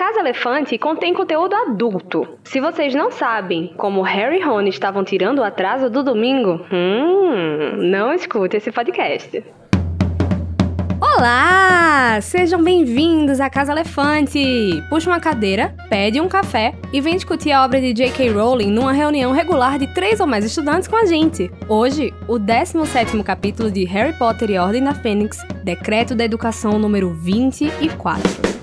Casa Elefante contém conteúdo adulto. Se vocês não sabem como Harry e Rony estavam tirando o atraso do domingo, hum, não escute esse podcast. Olá! Sejam bem-vindos à Casa Elefante! Puxa uma cadeira, pede um café e vem discutir a obra de J.K. Rowling numa reunião regular de três ou mais estudantes com a gente. Hoje, o 17º capítulo de Harry Potter e Ordem da Fênix, Decreto da Educação número 24.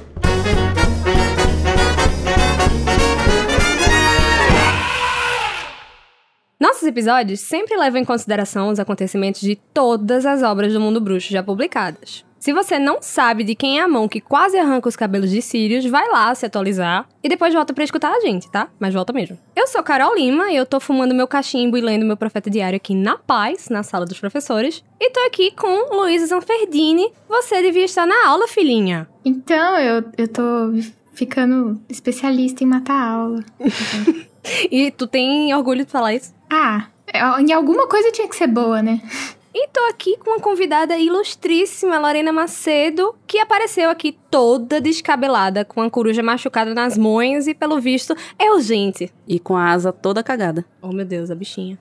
Episódios sempre levam em consideração os acontecimentos de todas as obras do mundo bruxo já publicadas. Se você não sabe de quem é a mão que quase arranca os cabelos de Sirius, vai lá se atualizar e depois volta para escutar a gente, tá? Mas volta mesmo. Eu sou Carol Lima e eu tô fumando meu cachimbo e lendo meu profeta diário aqui na paz, na sala dos professores. E tô aqui com Luísa Zanferdini. Você devia estar na aula, filhinha. Então, eu, eu tô ficando especialista em matar aula. e tu tem orgulho de falar isso? Ah, é, em alguma coisa tinha que ser boa, né? E tô aqui com uma convidada ilustríssima, Lorena Macedo, que apareceu aqui toda descabelada, com a coruja machucada nas mãos e, pelo visto, é urgente. E com a asa toda cagada. Oh, meu Deus, a bichinha.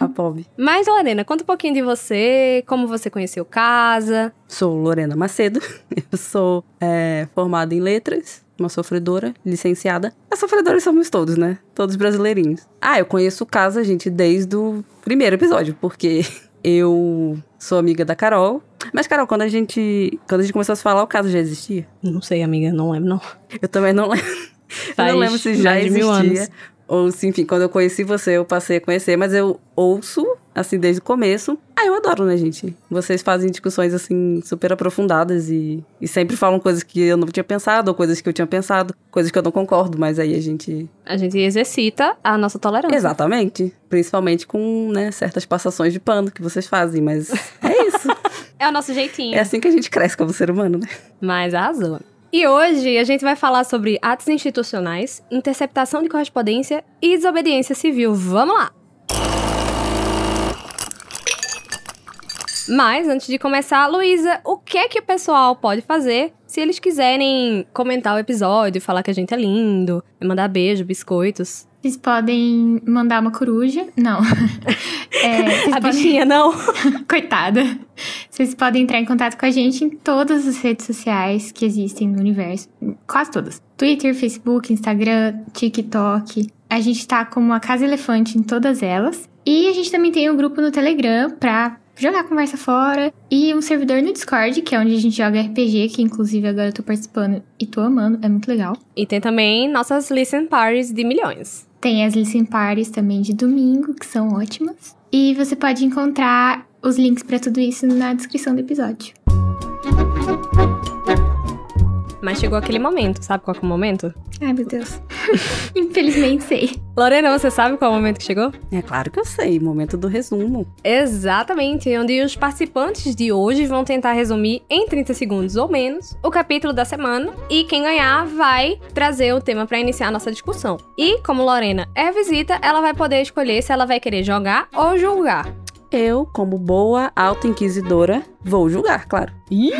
A pobre. Mas, Lorena, conta um pouquinho de você, como você conheceu casa. Sou Lorena Macedo, eu sou é, formada em letras, uma sofredora, licenciada. As sofredoras somos todos, né? Todos brasileirinhos. Ah, eu conheço casa, gente, desde o primeiro episódio, porque eu sou amiga da Carol. Mas, Carol, quando a gente. Quando a gente começou a se falar, o caso já existia? Não sei, amiga, não lembro, não. Eu também não lembro. eu não lembro se já existia. Ou se, enfim, quando eu conheci você, eu passei a conhecer, mas eu ouço, assim, desde o começo. Ah, eu adoro, né, gente? Vocês fazem discussões, assim, super aprofundadas e, e sempre falam coisas que eu não tinha pensado, ou coisas que eu tinha pensado, coisas que eu não concordo, mas aí a gente. A gente exercita a nossa tolerância. Exatamente. Principalmente com, né, certas passações de pano que vocês fazem, mas é isso. é o nosso jeitinho. É assim que a gente cresce como ser humano, né? Mas arrasou. E hoje a gente vai falar sobre atos institucionais, interceptação de correspondência e desobediência civil. Vamos lá! Mas antes de começar, Luísa, o que é que o pessoal pode fazer se eles quiserem comentar o episódio, falar que a gente é lindo, mandar beijo, biscoitos? Vocês podem mandar uma coruja. Não. É, a podem... bichinha, não. Coitada. Vocês podem entrar em contato com a gente em todas as redes sociais que existem no universo. Quase todas. Twitter, Facebook, Instagram, TikTok. A gente tá como a Casa Elefante em todas elas. E a gente também tem um grupo no Telegram pra jogar conversa fora. E um servidor no Discord, que é onde a gente joga RPG, que inclusive agora eu tô participando e tô amando, é muito legal. E tem também nossas listen parties de milhões. Tem as listen parties também de domingo, que são ótimas. E você pode encontrar os links para tudo isso na descrição do episódio. Mas chegou aquele momento, sabe qual é o momento? Ai, meu Deus. Infelizmente sei. Lorena, você sabe qual é o momento que chegou? É claro que eu sei, momento do resumo. Exatamente, onde os participantes de hoje vão tentar resumir em 30 segundos ou menos o capítulo da semana e quem ganhar vai trazer o tema para iniciar a nossa discussão. E como Lorena é visita, ela vai poder escolher se ela vai querer jogar ou julgar. Eu, como boa auto-inquisidora, vou julgar, claro. Ih!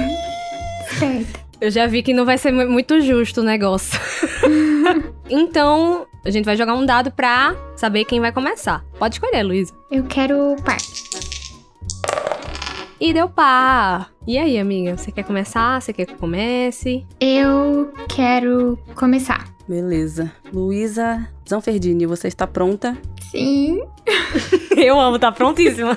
Certo. Eu já vi que não vai ser muito justo o negócio. então, a gente vai jogar um dado pra saber quem vai começar. Pode escolher, Luísa. Eu quero par. E deu par. E aí, amiga? Você quer começar? Você quer que comece? Eu quero começar. Beleza. Luísa Zanferdini, você está pronta? Sim. eu amo, tá prontíssima.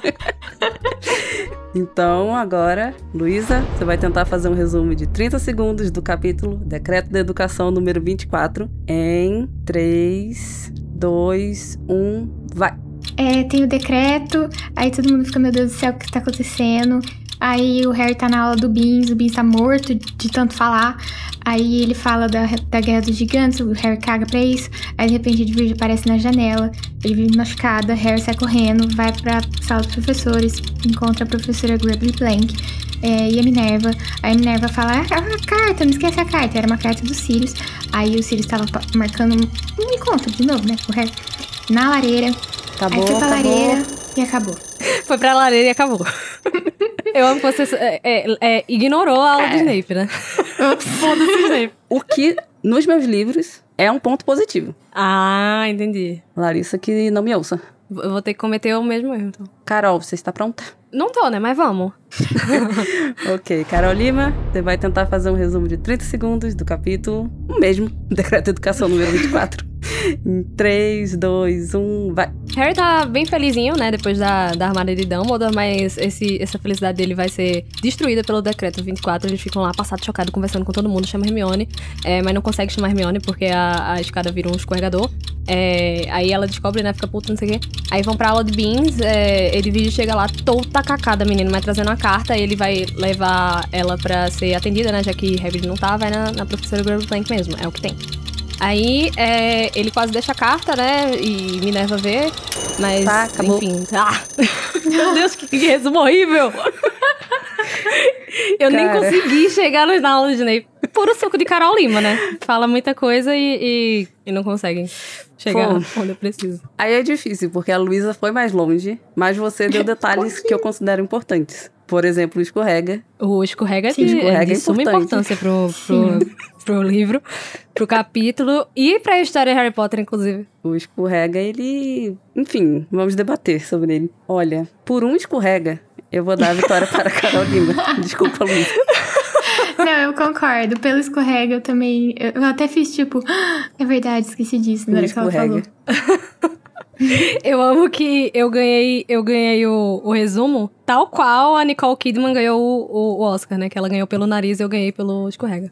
Então, agora, Luísa, você vai tentar fazer um resumo de 30 segundos do capítulo Decreto da Educação número 24 em 3, 2, 1, vai! É, tem o decreto, aí todo mundo fica, meu Deus do céu, o que está acontecendo? Aí o Harry tá na aula do Beans, o Beans tá morto de tanto falar. Aí ele fala da, da Guerra dos Gigantes, o Harry caga pra isso. Aí de repente a Edwige aparece na janela, ele vive machucada, Harry sai correndo, vai pra sala dos professores, encontra a professora Grabby Plank é, e a Minerva. Aí a Minerva fala, ah, a carta, não esquece a carta. Era uma carta do Sirius. Aí o Sirius tava marcando um encontro de novo, né, com o Harry. Na lareira. Acabou, aí foi pra acabou. lareira e acabou. Foi pra lareira e acabou. Eu amo que você é, é, é, ignorou a aula é. de Snape, né? Foda-se Snape. O que, nos meus livros, é um ponto positivo. Ah, entendi. Larissa que não me ouça. Eu vou ter que cometer o mesmo erro, então. Carol, você está pronta? Não tô, né? Mas vamos. ok, Carol Lima, você vai tentar fazer um resumo de 30 segundos do capítulo, o mesmo, Decreto de Educação número 24. Em 3, 2, 1, vai. Harry tá bem felizinho, né, depois da, da armada de Dumbledore, mas esse, essa felicidade dele vai ser destruída pelo Decreto 24. Eles ficam lá, passado chocado, conversando com todo mundo, chama Hermione, é, mas não consegue chamar Hermione porque a, a escada vira um escorregador. É, aí ela descobre, né, fica puta, não sei o quê. Aí vão pra aula de Beans, é, chega lá toda cacada, menino, mas trazendo uma carta, ele vai levar ela pra ser atendida, né, já que Harry não tá, vai na, na professora Plank mesmo, é o que tem. Aí é, ele quase deixa a carta, né? E Minerva vê. Mas, tá, acabou. enfim. Ah. Meu Deus, que, que resumo horrível! Eu Cara. nem consegui chegar na aula de Snape. Puro suco de Carol Lima, né? Fala muita coisa e, e, e não consegue chegar Pô. onde eu preciso. Aí é difícil, porque a Luísa foi mais longe, mas você deu detalhes que eu considero importantes. Por exemplo, o escorrega. O escorrega, Sim, de, escorrega é de é suma importância pro, pro, pro livro, pro capítulo e pra história de Harry Potter, inclusive. O escorrega, ele. Enfim, vamos debater sobre ele. Olha, por um escorrega, eu vou dar a vitória para a Carolina. Desculpa, Luiz. Não, eu concordo. Pelo escorrega, eu também. Eu até fiz tipo. Ah, é verdade, esqueci disso na hora que ela falou. Eu amo que eu ganhei, eu ganhei o, o, resumo, tal qual a Nicole Kidman ganhou o, o, Oscar, né? Que ela ganhou pelo nariz e eu ganhei pelo escorrega.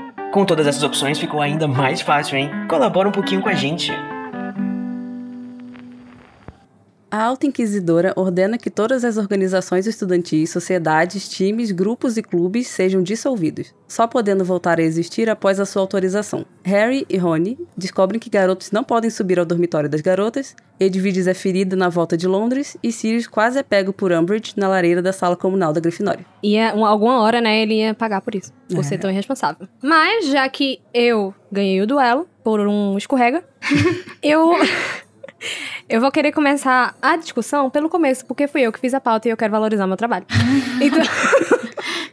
Com todas essas opções ficou ainda mais fácil, hein? Colabora um pouquinho com a gente. A Alta Inquisidora ordena que todas as organizações estudantis, sociedades, times, grupos e clubes sejam dissolvidos, só podendo voltar a existir após a sua autorização. Harry e Rony descobrem que garotos não podem subir ao dormitório das garotas, Edviges é ferido na volta de Londres e Sirius quase é pego por Umbridge na lareira da sala comunal da Grifinória. E é, alguma hora, né, ele ia pagar por isso, por é. ser tão irresponsável. Mas, já que eu ganhei o duelo por um escorrega, eu... Eu vou querer começar a discussão pelo começo, porque fui eu que fiz a pauta e eu quero valorizar meu trabalho. Então.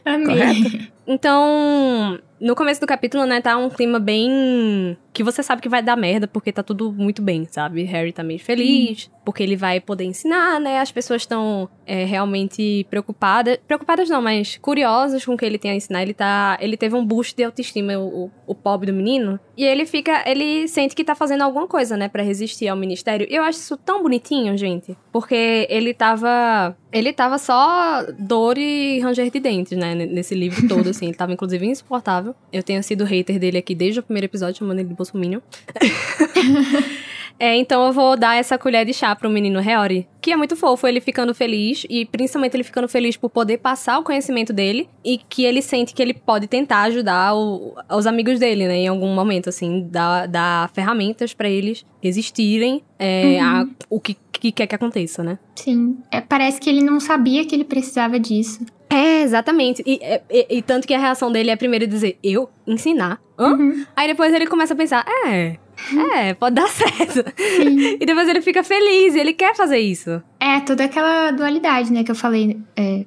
Amei. Então, no começo do capítulo, né, tá um clima bem. que você sabe que vai dar merda, porque tá tudo muito bem, sabe? Harry tá meio feliz, hum. porque ele vai poder ensinar, né? As pessoas estão é, realmente preocupadas. Preocupadas não, mas curiosas com o que ele tem a ensinar. Ele tá. Ele teve um boost de autoestima, o, o pobre do menino. E ele fica. Ele sente que tá fazendo alguma coisa, né, para resistir ao ministério. E eu acho isso tão bonitinho, gente. Porque ele tava. Ele tava só dor e ranger de dentes, né? Nesse livro todo, assim. Ele tava, inclusive, insuportável. Eu tenho sido hater dele aqui desde o primeiro episódio, chamando ele de Bolsominion. É, então eu vou dar essa colher de chá pro menino Heori, que é muito fofo, ele ficando feliz, e principalmente ele ficando feliz por poder passar o conhecimento dele, e que ele sente que ele pode tentar ajudar o, os amigos dele, né, em algum momento, assim, dar, dar ferramentas para eles existirem é, uhum. a, o que, que quer que aconteça, né? Sim, é, parece que ele não sabia que ele precisava disso. É, exatamente. E, e, e, tanto que a reação dele é primeiro dizer, eu ensinar? Hã? Uhum. Aí depois ele começa a pensar, é, é, pode dar certo. Sim. E depois ele fica feliz, ele quer fazer isso. É, toda aquela dualidade, né, que eu falei é,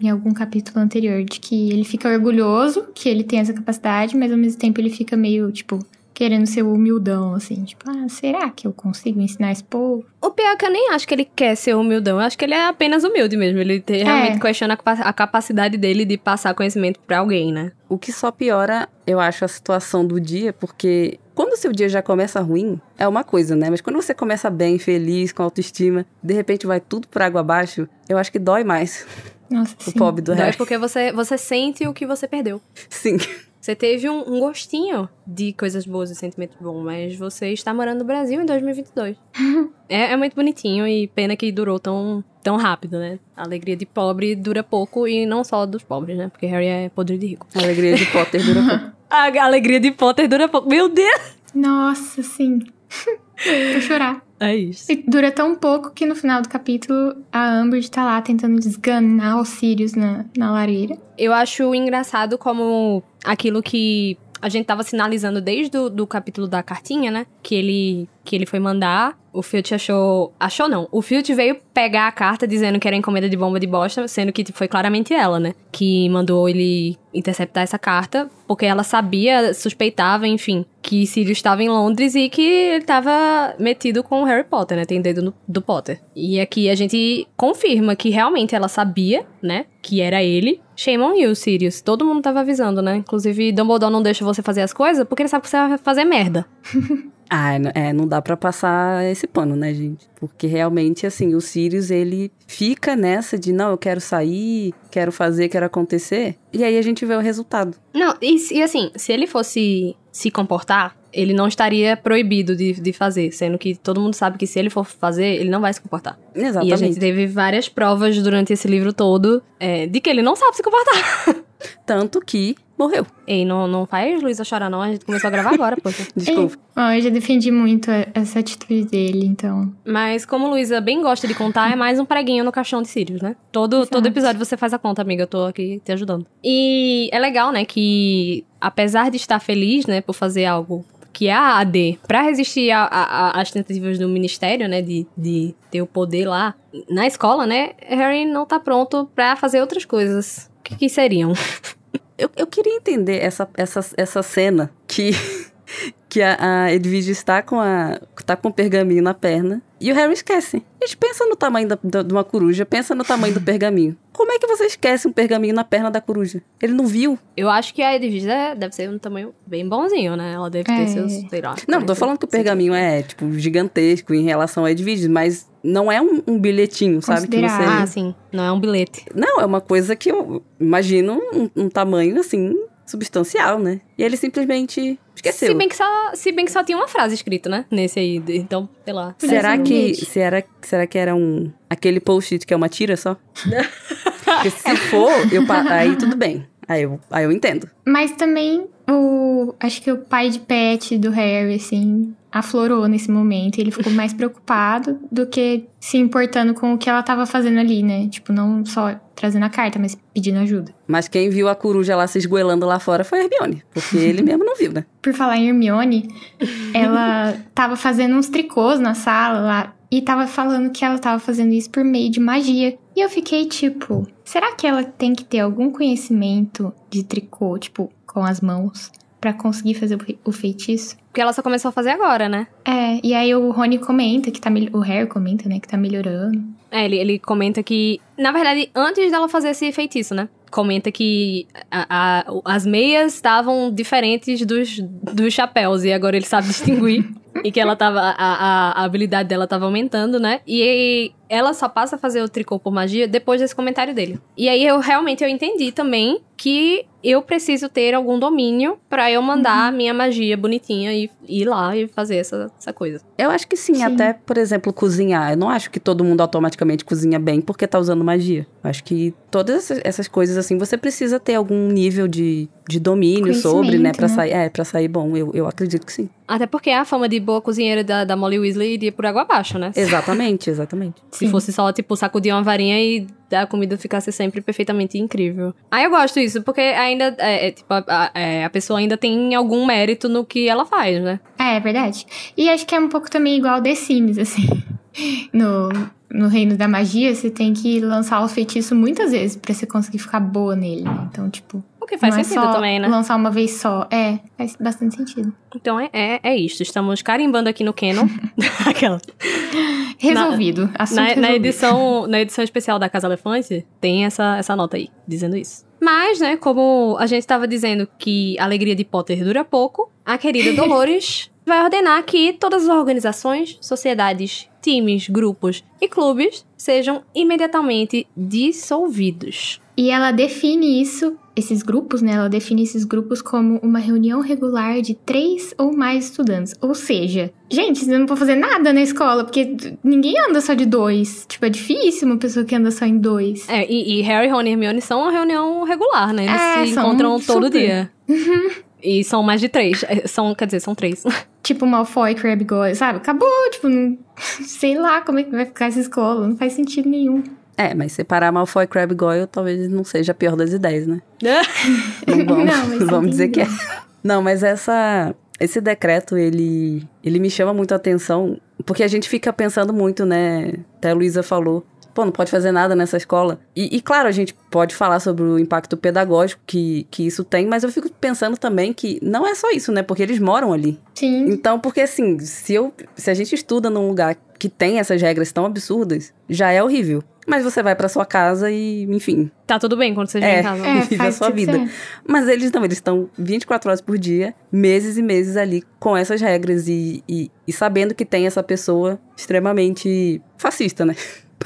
em algum capítulo anterior, de que ele fica orgulhoso que ele tem essa capacidade, mas ao mesmo tempo ele fica meio, tipo, querendo ser humildão, assim, tipo, ah, será que eu consigo ensinar esse povo? O pior é que eu nem acho que ele quer ser humildão, eu acho que ele é apenas humilde mesmo, ele é. realmente questiona a capacidade dele de passar conhecimento para alguém, né? O que só piora, eu acho, a situação do dia, porque quando o seu dia já começa ruim, é uma coisa, né? Mas quando você começa bem, feliz, com autoestima, de repente vai tudo por água abaixo, eu acho que dói mais. Nossa, o sim. pobre do Dói porque você, você sente o que você perdeu. Sim. Você teve um, um, gostinho de coisas boas e sentimentos bons, mas você está morando no Brasil em 2022. é, é muito bonitinho e pena que durou tão, tão rápido, né? A alegria de pobre dura pouco e não só dos pobres, né? Porque Harry é podre de rico. A alegria de Potter dura pouco. A alegria de Potter dura pouco. Meu Deus! Nossa, sim. Vou chorar. É isso. E dura tão pouco que no final do capítulo a Amber tá lá tentando desganar os Sirius na, na lareira. Eu acho engraçado como aquilo que a gente tava sinalizando desde o do capítulo da cartinha, né? Que ele, que ele foi mandar. O Filt achou. Achou não. O Filt veio pegar a carta dizendo que era encomenda de bomba de bosta, sendo que foi claramente ela, né? Que mandou ele interceptar essa carta, porque ela sabia, suspeitava, enfim, que Sirius estava em Londres e que ele estava metido com Harry Potter, né? Tem dedo no, do Potter. E aqui a gente confirma que realmente ela sabia, né? Que era ele. Shame on you, Sirius. Todo mundo tava avisando, né? Inclusive, Dumbledore não deixa você fazer as coisas porque ele sabe que você vai fazer merda. Ah, é, não dá para passar esse pano, né, gente? Porque realmente, assim, o Sirius, ele fica nessa de, não, eu quero sair, quero fazer, quero acontecer. E aí a gente vê o resultado. Não, e, e assim, se ele fosse se comportar, ele não estaria proibido de, de fazer, sendo que todo mundo sabe que se ele for fazer, ele não vai se comportar. Exatamente. E a gente teve várias provas durante esse livro todo é, de que ele não sabe se comportar. Tanto que morreu. Ei, não, não faz Luísa chorar, não. A gente começou a gravar agora, poxa. Desculpa. Bom, eu já defendi muito essa atitude dele, então. Mas como Luísa bem gosta de contar, é mais um preguinho no caixão de Sirius, né? Todo, todo episódio você faz a conta, amiga. Eu tô aqui te ajudando. E é legal, né, que apesar de estar feliz, né, por fazer algo que é a AD, para resistir às tentativas do ministério, né, de, de ter o poder lá na escola, né, Harry não tá pronto para fazer outras coisas. O que, que seriam? Eu, eu queria entender essa, essa, essa cena que, que a, a Edwige está com, a, tá com o pergaminho na perna e o Harry esquece. A gente pensa no tamanho da, da, de uma coruja, pensa no tamanho do pergaminho. Como é que você esquece um pergaminho na perna da coruja? Ele não viu? Eu acho que a Edwige deve ser um tamanho bem bonzinho, né? Ela deve ter é. seus, sei lá. Não, tô falando que o pergaminho é, tipo, gigantesco em relação a Edwige, mas não é um, um bilhetinho, sabe? Que você... Ah, sim. Não é um bilhete. Não, é uma coisa que eu imagino um, um tamanho, assim, substancial, né? E ele simplesmente esqueceu. Se bem que só, se bem que só tinha uma frase escrita, né? Nesse aí, então, sei lá. Será que, será, será que era um aquele post-it que é uma tira só? Porque se for, eu, aí tudo bem. Aí eu, aí eu entendo. Mas também o. Acho que o pai de pet do Harry, assim, aflorou nesse momento. Ele ficou mais preocupado do que se importando com o que ela tava fazendo ali, né? Tipo, não só trazendo a carta, mas pedindo ajuda. Mas quem viu a coruja lá se esgoelando lá fora foi a Hermione. Porque ele mesmo não viu, né? Por falar em Hermione, ela tava fazendo uns tricôs na sala lá. E tava falando que ela tava fazendo isso por meio de magia. E eu fiquei tipo, será que ela tem que ter algum conhecimento de tricô, tipo, com as mãos? Para conseguir fazer o feitiço. Porque ela só começou a fazer agora, né? É, e aí o Rony comenta que tá. O Harry comenta, né, que tá melhorando. É, ele, ele comenta que. Na verdade, antes dela fazer esse feitiço, né? Comenta que a, a, as meias estavam diferentes dos, dos chapéus e agora ele sabe distinguir. E que ela tava. A, a, habilidade dela tava aumentando, né? E ela só passa a fazer o tricô por magia depois desse comentário dele. E aí eu realmente eu entendi também que eu preciso ter algum domínio para eu mandar uhum. minha magia bonitinha e ir lá e fazer essa, essa coisa. Eu acho que sim, sim, até, por exemplo, cozinhar. Eu não acho que todo mundo automaticamente cozinha bem porque tá usando magia. Eu acho que todas essas coisas assim, você precisa ter algum nível de, de domínio sobre, né, para né? sair, é, para sair bom. Eu, eu acredito que sim. Até porque a fama de boa cozinheira da, da Molly Weasley iria por água abaixo, né? Exatamente, exatamente. Se fosse só, tipo, sacudir uma varinha e a comida ficasse sempre perfeitamente incrível. Aí eu gosto disso, porque ainda, é, é, tipo, a, a, é, a, pessoa ainda tem algum mérito no que ela faz, né? É, é verdade. E acho que é um pouco também igual The Sims, assim. No, no reino da magia, você tem que lançar o feitiço muitas vezes para você conseguir ficar boa nele. Então, tipo. O que faz sentido é também, né? Lançar uma vez só. É, faz bastante sentido. Então é, é, é isso. Estamos carimbando aqui no Canon. Aquela. Resolvido. Na, na, na, edição, na edição especial da Casa Elefante, tem essa, essa nota aí, dizendo isso. Mas, né, como a gente estava dizendo que a alegria de Potter dura pouco, a querida Dolores vai ordenar que todas as organizações, sociedades, times, grupos e clubes sejam imediatamente dissolvidos. E ela define isso, esses grupos, né? Ela define esses grupos como uma reunião regular de três ou mais estudantes. Ou seja, gente, você não pode fazer nada na escola, porque ninguém anda só de dois. Tipo, é difícil uma pessoa que anda só em dois. É, e, e Harry, Ron e Hermione são uma reunião regular, né? Eles é, se encontram todo dia. Uhum. E são mais de três. É, são, quer dizer, são três. Tipo Malfoy, Crabbe Goyle, sabe? Acabou, tipo, não, sei lá como é que vai ficar essa escola. Não faz sentido nenhum. É, mas separar Malfoy e Crabbe Goyle talvez não seja a pior das ideias, né? não vamos, não, vamos dizer que é. Não, mas essa esse decreto, ele, ele me chama muito a atenção, porque a gente fica pensando muito, né? Até a Luísa falou, pô, não pode fazer nada nessa escola. E, e, claro, a gente pode falar sobre o impacto pedagógico que, que isso tem, mas eu fico pensando também que não é só isso, né? Porque eles moram ali. Sim. Então, porque assim, se, eu, se a gente estuda num lugar que tem essas regras tão absurdas, já é horrível. Mas você vai para sua casa e, enfim. Tá tudo bem quando você é, em casa. É, vive a sua vida. Certo. Mas eles não, eles estão 24 horas por dia, meses e meses ali com essas regras e, e, e sabendo que tem essa pessoa extremamente fascista, né?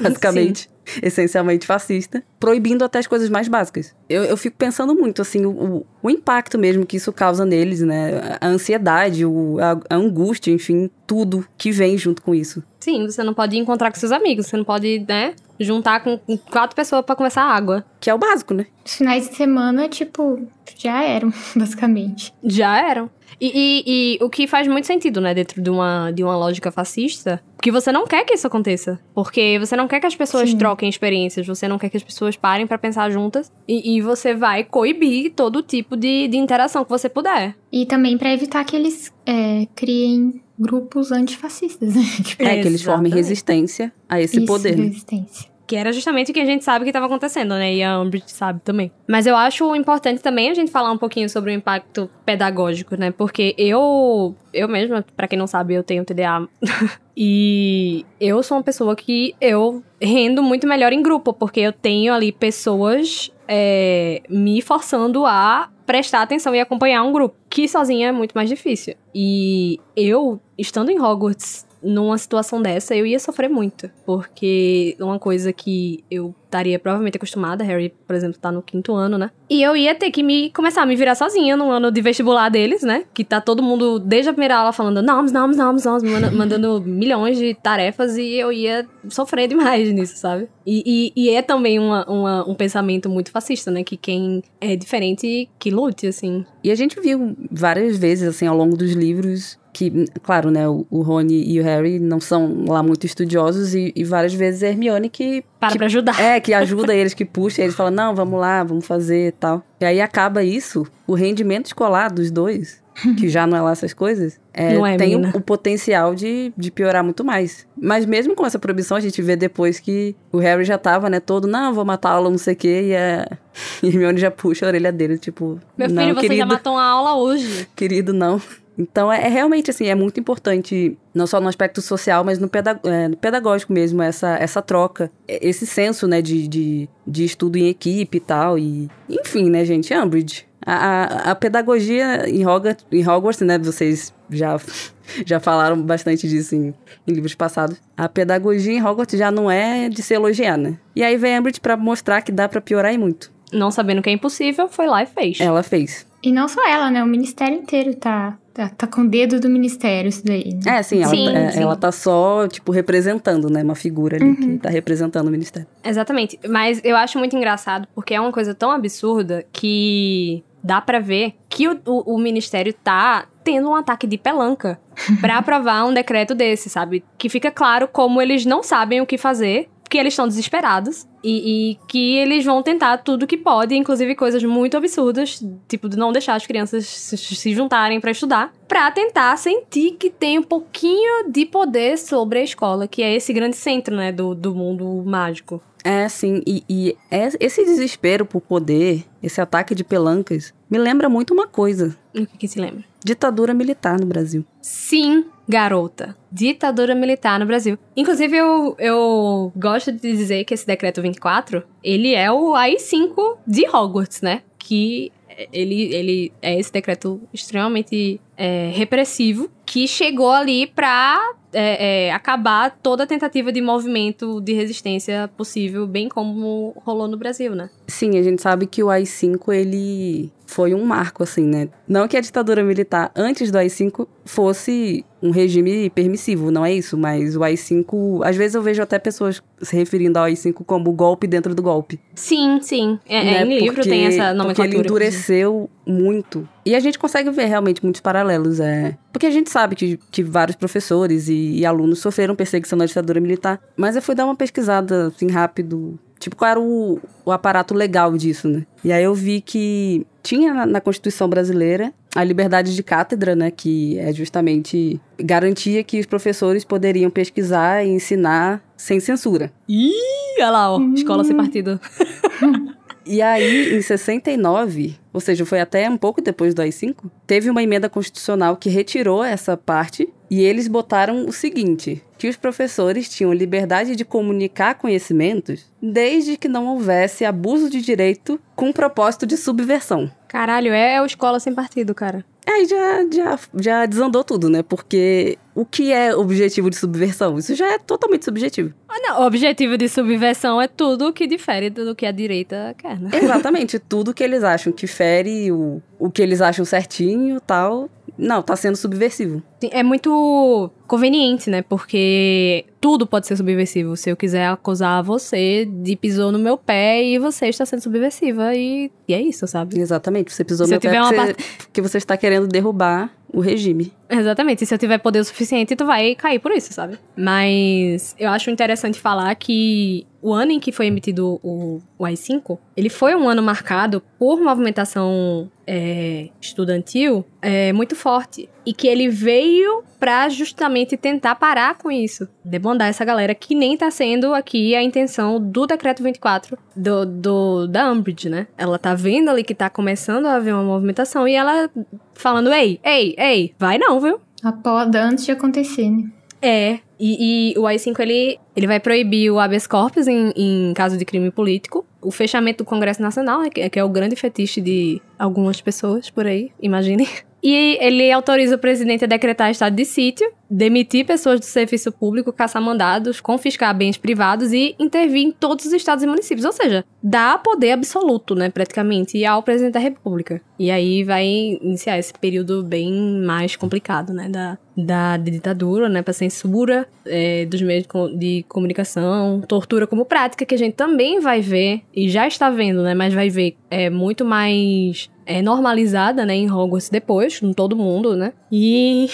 Basicamente. Sim essencialmente fascista, proibindo até as coisas mais básicas. Eu, eu fico pensando muito, assim, o, o impacto mesmo que isso causa neles, né? A ansiedade, o, a, a angústia, enfim, tudo que vem junto com isso. Sim, você não pode encontrar com seus amigos, você não pode, né, juntar com quatro pessoas para conversar água. Que é o básico, né? Os finais de semana, tipo, já eram, basicamente. Já eram. E, e, e, o que faz muito sentido, né, dentro de uma, de uma lógica fascista, porque você não quer que isso aconteça. Porque você não quer que as pessoas Sim. troquem experiências, você não quer que as pessoas parem para pensar juntas, e, e, você vai coibir todo tipo de, de interação que você puder. E também para evitar que eles é, criem grupos antifascistas, né? é, que eles formem resistência a esse isso, poder. Né? resistência. Que era justamente o que a gente sabe que estava acontecendo, né? E a Umbridge sabe também. Mas eu acho importante também a gente falar um pouquinho sobre o impacto pedagógico, né? Porque eu, eu mesma, para quem não sabe, eu tenho TDA. e eu sou uma pessoa que eu rendo muito melhor em grupo, porque eu tenho ali pessoas é, me forçando a prestar atenção e acompanhar um grupo, que sozinha é muito mais difícil. E eu, estando em Hogwarts numa situação dessa, eu ia sofrer muito. Porque uma coisa que eu estaria provavelmente acostumada, Harry, por exemplo, tá no quinto ano, né? E eu ia ter que me começar a me virar sozinha no ano de vestibular deles, né? Que tá todo mundo, desde a primeira aula, falando nomes, nomes, nomes, nomes, mandando milhões de tarefas e eu ia sofrer demais nisso, sabe? E, e, e é também uma, uma, um pensamento muito fascista, né? Que quem é diferente, que lute, assim. E a gente viu várias vezes, assim, ao longo dos livros, que, claro, né, o, Rony e o Harry não são lá muito estudiosos e, e várias vezes é Hermione que... Para que, pra ajudar. É, que ajuda eles, que puxa, eles falam, não, vamos lá, vamos fazer e tal. E aí acaba isso, o rendimento escolar dos dois, que já não é lá essas coisas, é, é tem o, o, potencial de, de piorar muito mais. Mas mesmo com essa proibição, a gente vê depois que o Harry já tava, né, todo, não, vou matar a aula, não sei o quê, e a Hermione já puxa a orelha dele, tipo, Meu filho, você querido, já matou uma aula hoje. Querido, não. Então, é, é, realmente assim, é muito importante, não só no aspecto social, mas no, pedag é, no pedagógico mesmo, essa, essa troca, esse senso, né, de, de, de estudo em equipe e tal. E, enfim, né, gente, Umbridge. A, a, a pedagogia em Hogwarts, em Hogwarts, né, vocês já, já falaram bastante disso em, em livros passados. A pedagogia em Hogwarts já não é de se elogiar, né? E aí vem Umbridge para mostrar que dá para piorar e muito. Não sabendo que é impossível, foi lá e fez. Ela fez. E não só ela, né? O ministério inteiro tá Tá, tá com o dedo do ministério isso daí. Né? É, sim ela, sim, é, sim. ela tá só, tipo, representando, né? Uma figura ali uhum. que tá representando o ministério. Exatamente. Mas eu acho muito engraçado porque é uma coisa tão absurda que dá para ver que o, o, o, ministério tá tendo um ataque de pelanca para aprovar um decreto desse, sabe? Que fica claro como eles não sabem o que fazer que eles estão desesperados e, e, que eles vão tentar tudo que pode, inclusive coisas muito absurdas, tipo de não deixar as crianças se, se juntarem para estudar, para tentar sentir que tem um pouquinho de poder sobre a escola, que é esse grande centro, né, do, do mundo mágico. É, sim, e, e é, esse desespero por poder, esse ataque de pelancas, me lembra muito uma coisa. O que, que se lembra? Ditadura militar no Brasil. Sim, garota. Ditadura militar no Brasil. Inclusive, eu, eu gosto de dizer que esse decreto 24, ele é o AI-5 de Hogwarts, né? Que ele, ele é esse decreto extremamente é, repressivo que chegou ali pra é, é, acabar toda tentativa de movimento de resistência possível, bem como rolou no Brasil, né? Sim, a gente sabe que o AI-5, ele foi um marco, assim, né? Não que a ditadura militar antes do AI-5 fosse um regime permissivo, não é isso, mas o AI-5, às vezes eu vejo até pessoas se referindo ao AI-5 como golpe dentro do golpe. Sim, sim. É, né? é em livro porque, tem essa nomenclatura. Porque ele endureceu muito. E a gente consegue ver realmente muitos paralelos, é... Porque a gente sabe que, que vários professores e, e alunos sofreram perseguição na ditadura militar, mas eu fui dar uma pesquisada, assim, rápido, Tipo, qual era o, o aparato legal disso, né? E aí eu vi que tinha na, na, Constituição brasileira a liberdade de cátedra, né? Que é justamente garantia que os professores poderiam pesquisar e ensinar sem censura. Ih, olha lá, ó, escola sem partido. E aí, em 69, ou seja, foi até um pouco depois do AI-5, teve uma emenda constitucional que retirou essa parte e eles botaram o seguinte: que os professores tinham liberdade de comunicar conhecimentos desde que não houvesse abuso de direito com propósito de subversão. Caralho, é, é o escola sem partido, cara. Aí já, já, já desandou tudo, né? Porque o que é objetivo de subversão? Isso já é totalmente subjetivo. Ah, não. O objetivo de subversão é tudo que difere do que a direita quer, né? Exatamente. tudo que eles acham que fere o, o que eles acham certinho tal. Não, tá sendo subversivo. É muito conveniente, né? Porque tudo pode ser subversivo. Se eu quiser acusar você de pisou no meu pé e você está sendo subversiva. E, e é isso, sabe? Exatamente. Você pisou no meu pé porque, part... você, porque você está querendo derrubar o regime. Exatamente. E se eu tiver poder o suficiente, tu vai cair por isso, sabe? Mas eu acho interessante falar que o ano em que foi emitido o, o AI-5, ele foi um ano marcado por movimentação é, estudantil é, muito forte. E que ele veio para justamente tentar parar com isso. Debandar essa galera que nem tá sendo aqui a intenção do decreto 24 do, do, da Umbridge, né? Ela tá vendo ali que tá começando a haver uma movimentação e ela falando: ei, ei, ei, vai não, viu? A poda antes de acontecer, né? É, e, e, o AI-5 ele, ele vai proibir o habeas corpus em, em caso de crime político, o fechamento do Congresso Nacional, né, que, que é o grande fetiche de algumas pessoas por aí, imaginem. E ele autoriza o presidente a decretar estado de sítio, demitir pessoas do serviço público, caçar mandados, confiscar bens privados e intervir em todos os estados e municípios. Ou seja, dá poder absoluto, né, praticamente, ao presidente da república. E aí vai iniciar esse período bem mais complicado, né, da, da ditadura, né, para censura é, dos meios de comunicação, tortura como prática, que a gente também vai ver, e já está vendo, né, mas vai ver é, muito mais é, normalizada, né, em Hogwarts depois, com todo mundo, né? E.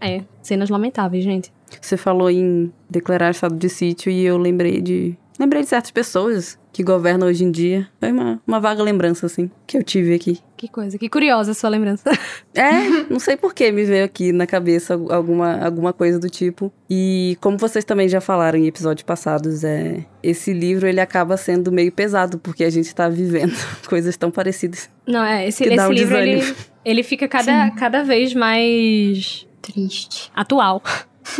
É, cenas lamentáveis, gente. Você falou em declarar estado de sítio e eu lembrei de. Lembrei de certas pessoas que governam hoje em dia. Foi uma, uma vaga lembrança, assim, que eu tive aqui. Que coisa, que curiosa a sua lembrança. É, não sei por que me veio aqui na cabeça alguma, alguma coisa do tipo. E como vocês também já falaram em episódios passados, é, esse livro ele acaba sendo meio pesado, porque a gente tá vivendo coisas tão parecidas. Não, é, esse, esse um livro ele, ele fica cada, cada vez mais triste. Atual.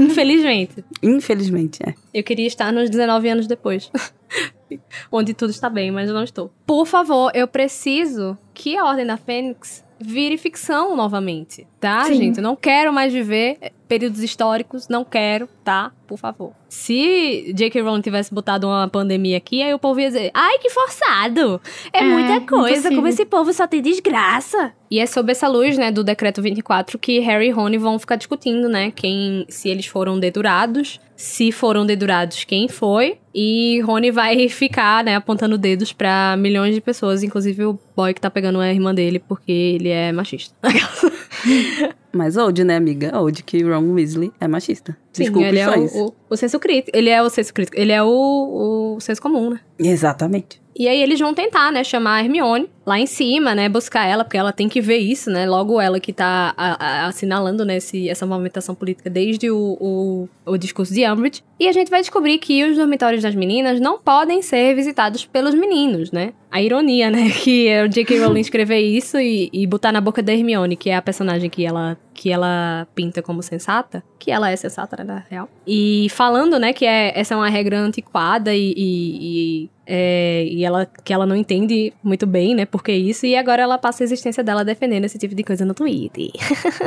Infelizmente. Infelizmente, é. Eu queria estar nos 19 anos depois. onde tudo está bem, mas eu não estou. Por favor, eu preciso que a Ordem da Fênix vire ficção novamente, tá, Sim. gente? Eu não quero mais viver períodos históricos, não quero, tá? Por favor. Se J.K. Rowling tivesse botado uma pandemia aqui, aí o povo ia dizer: ai, que forçado! É, é muita coisa, como esse povo só tem desgraça. E é sob essa luz, né, do decreto 24 que Harry e Rony vão ficar discutindo, né, quem, se eles foram dedurados, se foram dedurados, quem foi. E Rony vai ficar, né, apontando dedos para milhões de pessoas, inclusive o boy que tá pegando a irmã dele porque ele é machista. Mas Old, né, amiga? Old, que Ron Weasley é machista. Sim, Desculpe, ele é o, o, o, senso crítico. Ele é o senso crítico. Ele é o, o senso comum, né? Exatamente. E aí eles vão tentar, né, chamar a Hermione lá em cima, né, buscar ela, porque ela tem que ver isso, né, logo ela que tá a, a, assinalando, né, esse, essa movimentação política desde o, o, o, discurso de Umbridge. E a gente vai descobrir que os dormitórios das meninas não podem ser visitados pelos meninos, né. A ironia, né, que é o J.K. Rowling escrever isso e, e botar na boca da Hermione, que é a personagem que ela que ela pinta como sensata, que ela é sensata, né, na real. E falando, né, que é, essa é uma regra antiquada e, e, e é, e ela que ela não entende muito bem, né, por que isso, e agora ela passa a existência dela defendendo esse tipo de coisa no Twitter.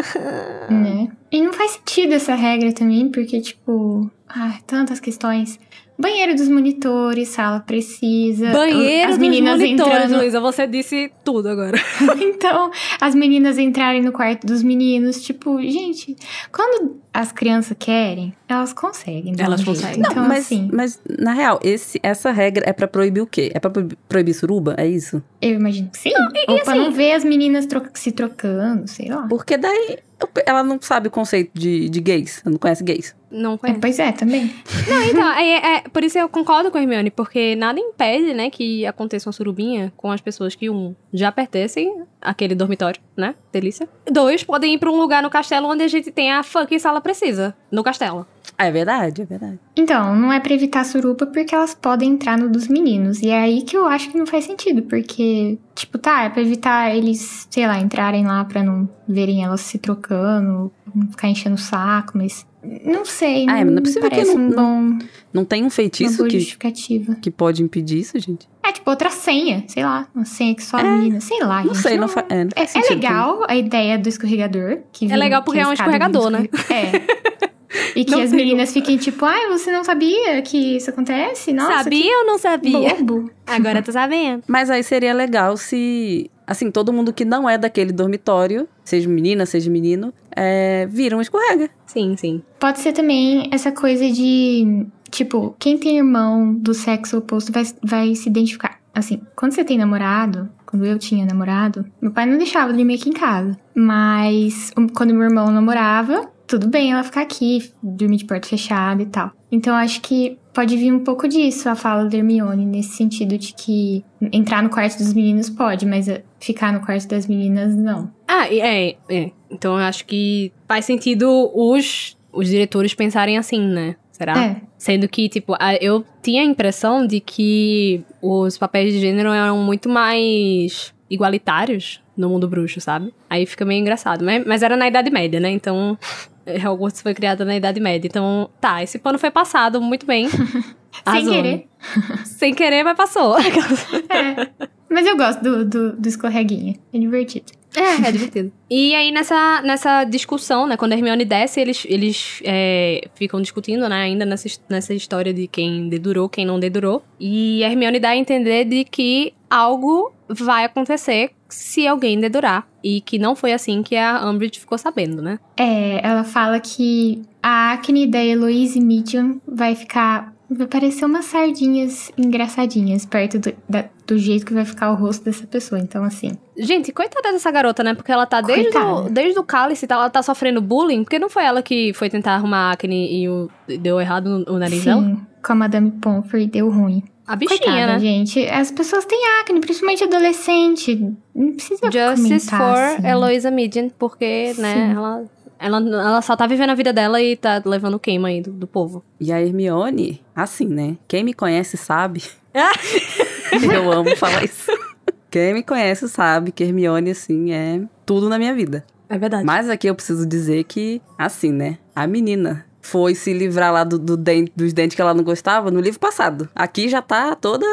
né? E não faz sentido essa regra também, porque, tipo, ai, tantas questões. Banheiro dos monitores, sala precisa. Banheiro as meninas dos monitores, entrando... Luísa, você disse tudo agora. então, as meninas entrarem no quarto dos meninos, tipo, gente, quando as crianças querem, elas conseguem. Elas conseguem. Não, então, mas, assim, mas, na real, esse, essa regra é para proibir o quê? É pra proibir suruba? É isso? Eu imagino que sim. Não, Ou assim, pra não ver as meninas se trocando, sei lá. Porque daí ela não sabe o conceito de, de gays. Não conhece gays. Não conhece. É, pois é, também. Não, então, é, é, por isso eu concordo com a Hermione, porque nada impede, né, que aconteça uma surubinha com as pessoas que, um, já pertencem àquele dormitório, né? Delícia. Dois, podem ir pra um lugar no castelo onde a gente tem a fucking sala precisa. No castelo. É verdade, é verdade. Então, não é pra evitar suruba porque elas podem entrar no dos meninos. E é aí que eu acho que não faz sentido, porque, tipo, tá, é pra evitar eles, sei lá, entrarem lá pra não verem elas se trocando, não ficar enchendo o saco, mas. Não sei, ah, não, é, não é possível que não, um bom. Não tem um feitiço que, que pode impedir isso, gente? É tipo outra senha, sei lá, uma senha que só é, a menina, sei lá. Não gente, sei, não, não, é, não é, é legal a ideia do escorregador. Que é legal porque é um escorregador, né? É. E que não as meninas fiquem tipo, ai, você não sabia que isso acontece? Nossa, sabia ou não sabia? Bobo. Agora tô sabendo. Mas aí seria legal se, assim, todo mundo que não é daquele dormitório, seja menina, seja menino, é, vira um escorrega. Sim, sim. Pode ser também essa coisa de, tipo, quem tem irmão do sexo oposto vai, vai se identificar. Assim, quando você tem namorado, quando eu tinha namorado, meu pai não deixava dormir aqui em casa. Mas quando meu irmão namorava, tudo bem ela ficar aqui, dormir de porta fechada e tal. Então acho que pode vir um pouco disso a fala da Hermione, nesse sentido de que entrar no quarto dos meninos pode, mas ficar no quarto das meninas não. Ah, é, é. Então eu acho que faz sentido os, os diretores pensarem assim, né? Será? É. Sendo que, tipo, eu tinha a impressão de que os papéis de gênero eram muito mais igualitários no mundo bruxo, sabe? Aí fica meio engraçado. Mas, mas era na Idade Média, né? Então, Hogwarts foi criada na Idade Média. Então, tá, esse pano foi passado muito bem. Sem querer. Sem querer, mas passou. é. Mas eu gosto do, do, do escorreguinha. É divertido. É, é divertido. E aí, nessa, nessa discussão, né? Quando a Hermione desce, eles, eles é, ficam discutindo, né? Ainda nessa, nessa história de quem dedurou, quem não dedurou. E a Hermione dá a entender de que algo vai acontecer se alguém dedurar. E que não foi assim que a Umbridge ficou sabendo, né? É, ela fala que a acne da Eloise Medium vai ficar Vai parecer umas sardinhas engraçadinhas perto do, da, do jeito que vai ficar o rosto dessa pessoa. Então, assim. Gente, coitada dessa garota, né? Porque ela tá desde o, desde o cálice, tá, ela tá sofrendo bullying. Porque não foi ela que foi tentar arrumar acne e o, deu errado o nariz Sim, dela? com a Madame Pomfrey deu ruim. A bichinha, Coitada, né? gente. As pessoas têm acne, principalmente adolescente. Não precisa Justice for assim. Eloisa Midgen, porque, né, Sim. ela ela, ela só tá vivendo a vida dela e tá levando queima aí do, do povo. E a Hermione, assim, né? Quem me conhece sabe. Eu amo falar isso. Quem me conhece sabe que Hermione, assim, é tudo na minha vida. É verdade. Mas aqui eu preciso dizer que, assim, né? A menina foi se livrar lá do, do dente, dos dentes que ela não gostava no livro passado. Aqui já tá toda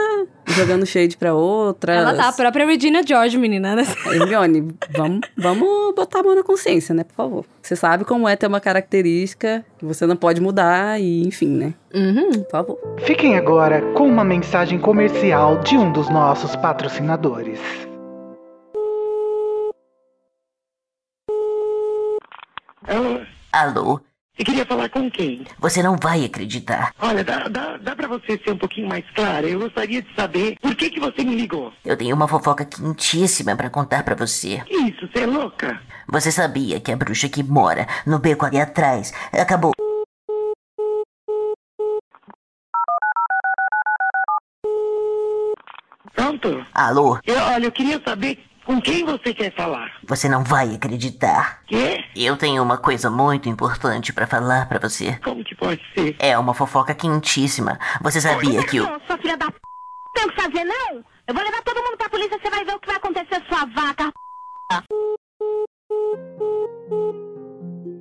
jogando shade pra outra. Ela tá a própria Regina George, menina. Né? Hermione, vamos, vamos botar a mão na consciência, né? Por favor. Você sabe como é ter uma característica que você não pode mudar e, enfim, né? Uhum. Por favor. Fiquem agora com uma mensagem comercial de um dos nossos patrocinadores. Alô? Você queria falar com quem? Você não vai acreditar. Olha, dá, dá, dá pra você ser um pouquinho mais clara? Eu gostaria de saber por que, que você me ligou. Eu tenho uma fofoca quentíssima para contar para você. Que isso? Você é louca? Você sabia que a bruxa que mora no beco ali atrás acabou. Pronto? Alô? Eu, olha, eu queria saber com quem você quer falar? Você não vai acreditar. Quê? Eu tenho uma coisa muito importante para falar para você. Como que pode ser? É uma fofoca quentíssima. Você sabia que o. Sua filha da p. Tem o que fazer, não? Eu vou levar todo mundo pra polícia, você vai ver o que vai acontecer, sua vaca.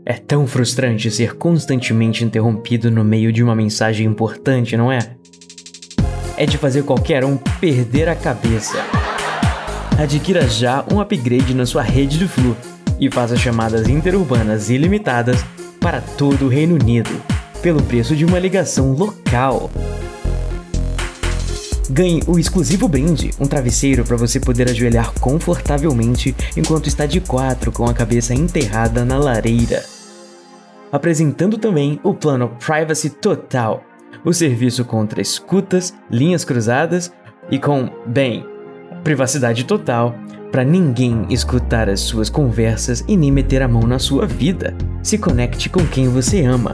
É tão frustrante ser constantemente interrompido no meio de uma mensagem importante, não é? É de fazer qualquer um perder a cabeça. Adquira já um upgrade na sua rede de Flu e faça chamadas interurbanas ilimitadas para todo o Reino Unido, pelo preço de uma ligação local. Ganhe o exclusivo brinde, um travesseiro para você poder ajoelhar confortavelmente enquanto está de quatro com a cabeça enterrada na lareira. Apresentando também o plano Privacy Total, o serviço contra escutas, linhas cruzadas e com, bem, privacidade total para ninguém escutar as suas conversas e nem meter a mão na sua vida. Se conecte com quem você ama.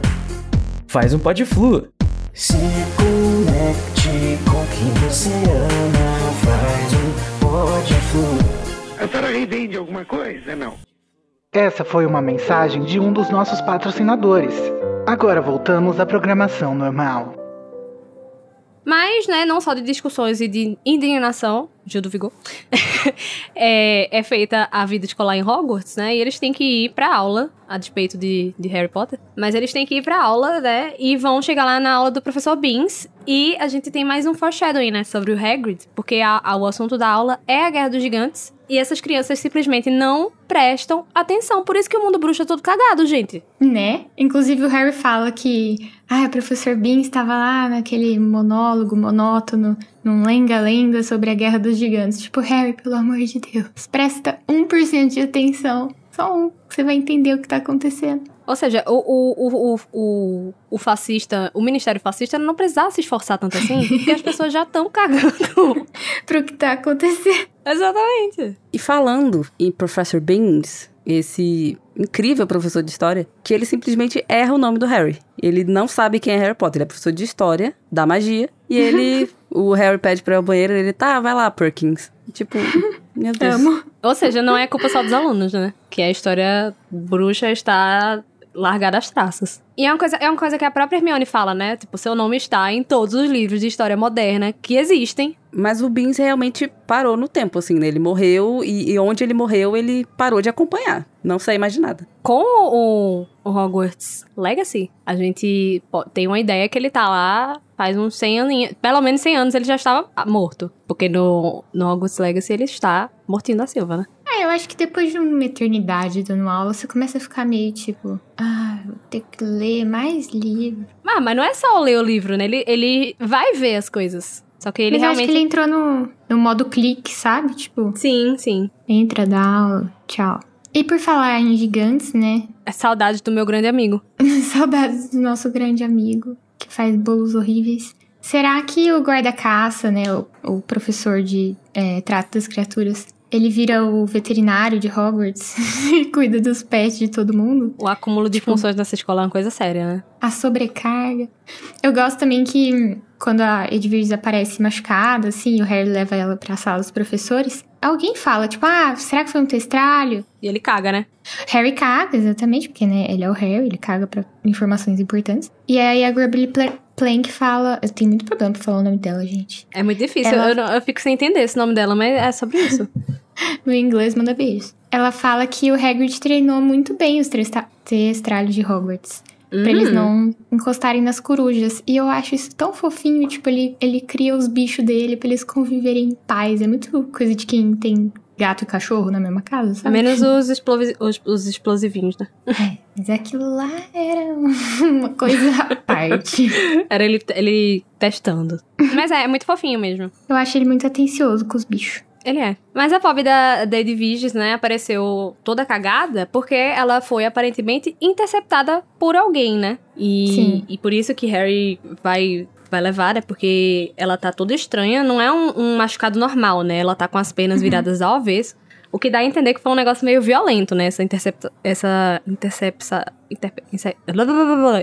Faz um podflu. Se conecte com quem você ama. Faz um podflu. A senhora revende alguma coisa? Não. Essa foi uma mensagem de um dos nossos patrocinadores. Agora voltamos à programação normal. Mas, né, não só de discussões e de indignação, Gil do Vigor, é, é, feita a vida escolar em Hogwarts, né? E eles têm que ir pra aula, a despeito de, de Harry Potter. Mas eles têm que ir pra aula, né? E vão chegar lá na aula do professor Beans. E a gente tem mais um foreshadowing, né? Sobre o Hagrid. Porque a, a, o assunto da aula é a Guerra dos Gigantes. E essas crianças simplesmente não prestam atenção. Por isso que o mundo bruxo é todo cagado, gente. Né? Inclusive o Harry fala que... Ah, o professor Bean estava lá naquele monólogo monótono, num lenga-lenga sobre a Guerra dos Gigantes. Tipo, Harry, pelo amor de Deus, presta 1% de atenção. Só um, você vai entender o que tá acontecendo. Ou seja, o, o, o, o, o fascista, o ministério fascista não precisava se esforçar tanto assim, porque as pessoas já estão cagando pro que tá acontecendo. Exatamente. E falando em Professor Beans, esse incrível professor de história, que ele simplesmente erra o nome do Harry. Ele não sabe quem é Harry Potter, ele é professor de história, da magia, e ele, o Harry pede pra ir ao banheiro, ele, tá, vai lá, Perkins. Tipo, meu Deus. Amo. Ou seja, não é culpa só dos alunos, né? Que a história bruxa está largada às traças. E é uma, coisa, é uma coisa que a própria Hermione fala, né? Tipo, seu nome está em todos os livros de história moderna que existem. Mas o Beans realmente parou no tempo, assim, né? Ele morreu e, e onde ele morreu, ele parou de acompanhar. Não sei mais de nada. Com o, o Hogwarts Legacy, a gente tem uma ideia que ele tá lá faz uns 100 anos. Pelo menos 100 anos ele já estava morto. Porque no, no Hogwarts Legacy ele está mortinho da Silva, né? É, eu acho que depois de uma eternidade dando aula, você começa a ficar meio tipo, ah, vou ter que ler mais livro. Ah, mas não é só ler o livro, né? Ele, ele vai ver as coisas. Só que ele mas realmente. acho que ele entrou no, no modo clique, sabe? Tipo. Sim, sim. Entra, dá aula, tchau. E por falar em gigantes, né? É saudade do meu grande amigo. Saudades do nosso grande amigo, que faz bolos horríveis. Será que o guarda-caça, né? O, o professor de é, trato das criaturas, ele vira o veterinário de Hogwarts e cuida dos pets de todo mundo. O acúmulo de tipo, funções nessa escola é uma coisa séria, né? A sobrecarga. Eu gosto também que quando a Edwige aparece machucada, assim, o Harry leva ela pra sala dos professores, alguém fala, tipo, ah, será que foi um testralho? E ele caga, né? Harry caga, exatamente, porque, né, ele é o Harry, ele caga pra informações importantes. E aí a Grubbly Plank fala. Eu tenho muito problema pra falar o nome dela, gente. É muito difícil, ela... eu, eu, fico sem entender esse nome dela, mas é sobre isso. no inglês, manda beijos. Ela fala que o Hagrid treinou muito bem os testralhos de Hogwarts. Hum. Pra eles hum. não encostarem nas corujas. E eu acho isso tão fofinho. Tipo, ele, ele cria os bichos dele pra eles conviverem em paz. É muito coisa de quem tem gato e cachorro na mesma casa, sabe? Menos os, explosi os, os explosivinhos, né? É, mas aquilo lá era uma coisa à parte. era ele, ele testando. Mas é, é muito fofinho mesmo. Eu acho ele muito atencioso com os bichos. Ele é. Mas a pobre da, da Edviges, né, apareceu toda cagada porque ela foi aparentemente interceptada por alguém, né? E, Sim. e por isso que Harry vai vai levar, é porque ela tá toda estranha. Não é um, um machucado normal, né? Ela tá com as penas uhum. viradas ao avesso. O que dá a entender que foi um negócio meio violento, né? Essa intercepta... Essa intercepça... Interpe...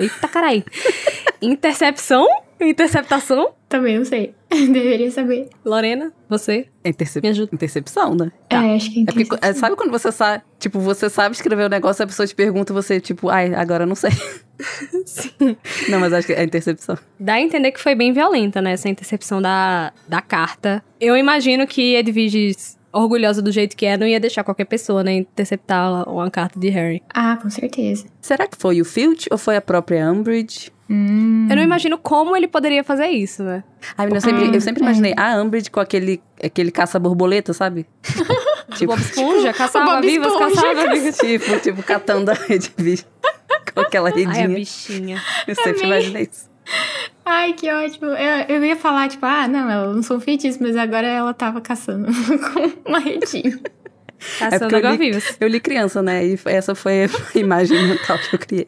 Eita, carai. Intercepção? Interceptação? Também não sei. Deveria saber. Lorena, você? É intercep... Me ajuda. Intercepção, né? É, acho que é, é porque, é, Sabe quando você sabe, tipo, você sabe escrever o um negócio, a pessoa te pergunta, você, tipo, ai, agora eu não sei. Sim. Não, mas acho que é intercepção. Dá a entender que foi bem violenta, né? Essa intercepção da, da carta. Eu imagino que Edviges orgulhosa do jeito que é, não ia deixar qualquer pessoa, né, interceptar uma carta de Harry. Ah, com certeza. Será que foi o Filch ou foi a própria Umbridge? Hum. Eu não imagino como ele poderia fazer isso, né? Ai, eu sempre, eu sempre imaginei a Umbridge com aquele, aquele caça-borboleta, sabe? tipo, Bob Esponja, caçava Bob vivas, Esponja, caçava vivas. tipo, tipo, catando a rede bicho. Com aquela redinha. Ai, a bichinha. Eu sempre Amei. imaginei isso. Ai, que ótimo. Eu, eu ia falar, tipo, ah, não, ela não sou feitiço, mas agora ela tava caçando com uma redinha. Caçando É eu água li, eu li criança, né? E essa foi a imagem mental que eu criei.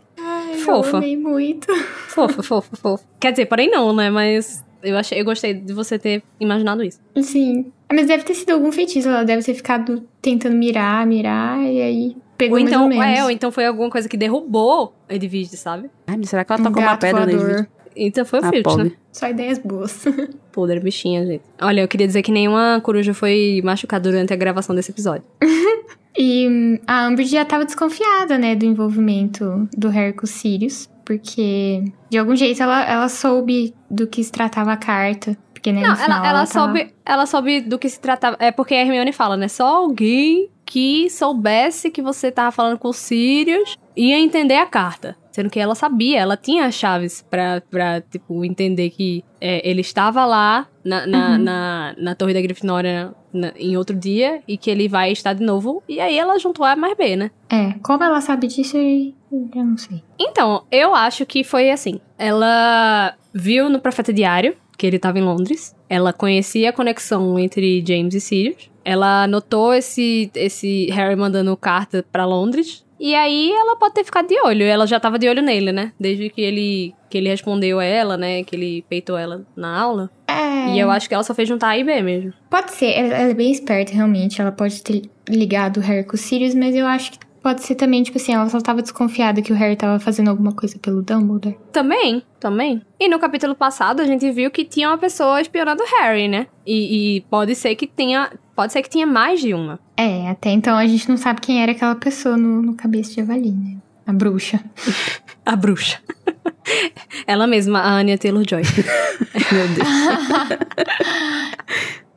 Fofa. Eu amei muito. Fofa, fofa, fofa. Quer dizer, porém não, né? Mas eu achei, eu gostei de você ter imaginado isso. Sim. Mas deve ter sido algum feitiço. Ela deve ter ficado tentando mirar, mirar, e aí pegou Ou então, mais ou menos. é, ou então foi alguma coisa que derrubou a Edwige, sabe? Ai, mas será que ela Um tocou uma pedra na voador. Edwige? Então foi o Ah, pobre. né? Só ideias boas. Podre bichinha, gente. Olha, eu queria dizer que nenhuma coruja foi machucada durante a gravação desse episódio. E hum, a Umbridge já tava desconfiada, né, do envolvimento do Harry com o Sirius. Porque, de algum jeito, ela, ela soube do que se tratava a carta. Porque, né, Não, final ela, ela, tava- soube, ela soube do que se tratava. É porque a Hermione fala, né? Só alguém que soubesse que você tava falando com o Sirius ia entender a carta. Sendo que ela sabia, ela tinha as chaves pra, pra tipo, entender que é, ele estava lá na, na, Uhum. na, na Torre da Grifinória na- em outro dia e que ele vai estar de novo. E aí ela juntou A mais B, né? É, como ela sabe disso, eu não sei. Então, eu acho que foi assim. Ela viu no Profeta Diário que ele estava em Londres. Ela conhecia a conexão entre James e Sirius. Ela notou esse, esse Harry mandando carta pra Londres. E aí ela pode ter ficado de olho. Ela já tava de olho nele, né? Desde que ele, que ele respondeu a ela, né? Que ele peitou ela na aula. É. E eu acho que ela só fez juntar A e B mesmo. Pode ser, ela, ela é bem esperta, realmente. Ela pode ter ligado o Harry com o Sirius, mas eu acho que pode ser também, tipo assim, ela só tava desconfiada que o Harry tava fazendo alguma coisa pelo Dumbledore. Também, também. E no capítulo passado a gente viu que tinha uma pessoa espionando o Harry, né? E, e pode ser que tenha. Pode ser que tinha mais de uma. É, até então a gente não sabe quem era aquela pessoa no, no cabeça de Javali, né? A bruxa. A bruxa. Ela mesma, a Anya Taylor-Joy. Meu Deus.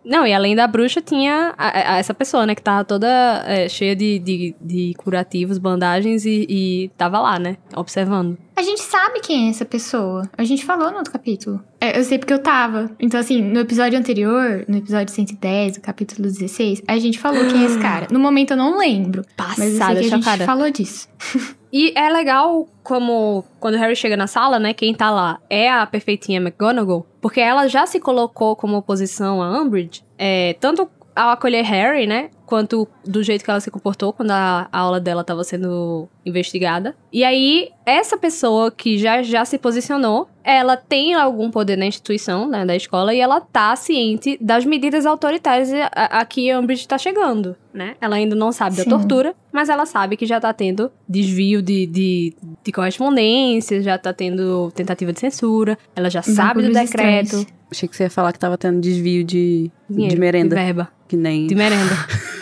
Não, e além da bruxa, tinha a- a- essa pessoa, né? Que tava toda é, cheia de, de, de curativos, bandagens e, e tava lá, né? Observando. A gente sabe quem é essa pessoa. A gente falou no outro capítulo. É, eu sei porque eu tava. Então, assim, no episódio anterior, no episódio 110, o capítulo 16, a gente falou quem é esse cara. No momento eu não lembro. Mas eu sei Passada, que a gente chocada. falou disso. E é legal como quando Harry chega na sala, né? Quem tá lá é a perfeitinha McGonagall, porque ela já se colocou como oposição a Umbridge, é, tanto ao acolher Harry, né? Quanto do jeito que ela se comportou quando a, a aula dela tava sendo investigada. E aí, essa pessoa que já, já se posicionou, ela tem algum poder na instituição, né, da escola, e ela tá ciente das medidas autoritárias a, a que a Umbridge tá chegando, né? Ela ainda não sabe da Sim. tortura, mas ela sabe que já tá tendo desvio de, de, de correspondência, já tá tendo tentativa de censura, ela já sabe do decreto. estranhos. Achei que você ia falar que tava tendo desvio de, Dinheiro, de merenda. De verba. Que nem. De merenda.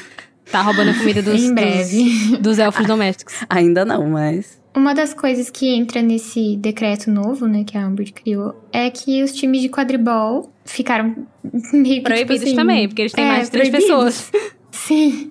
tá roubando a comida dos, Em breve. dos, dos elfos domésticos. Ainda não, mas. Uma das coisas que entra nesse decreto novo, né, que a Umbridge criou, é que os times de quadribol ficaram meio que, Proibidos tipo assim, também, porque eles têm é, mais de três proibidos. pessoas. Sim.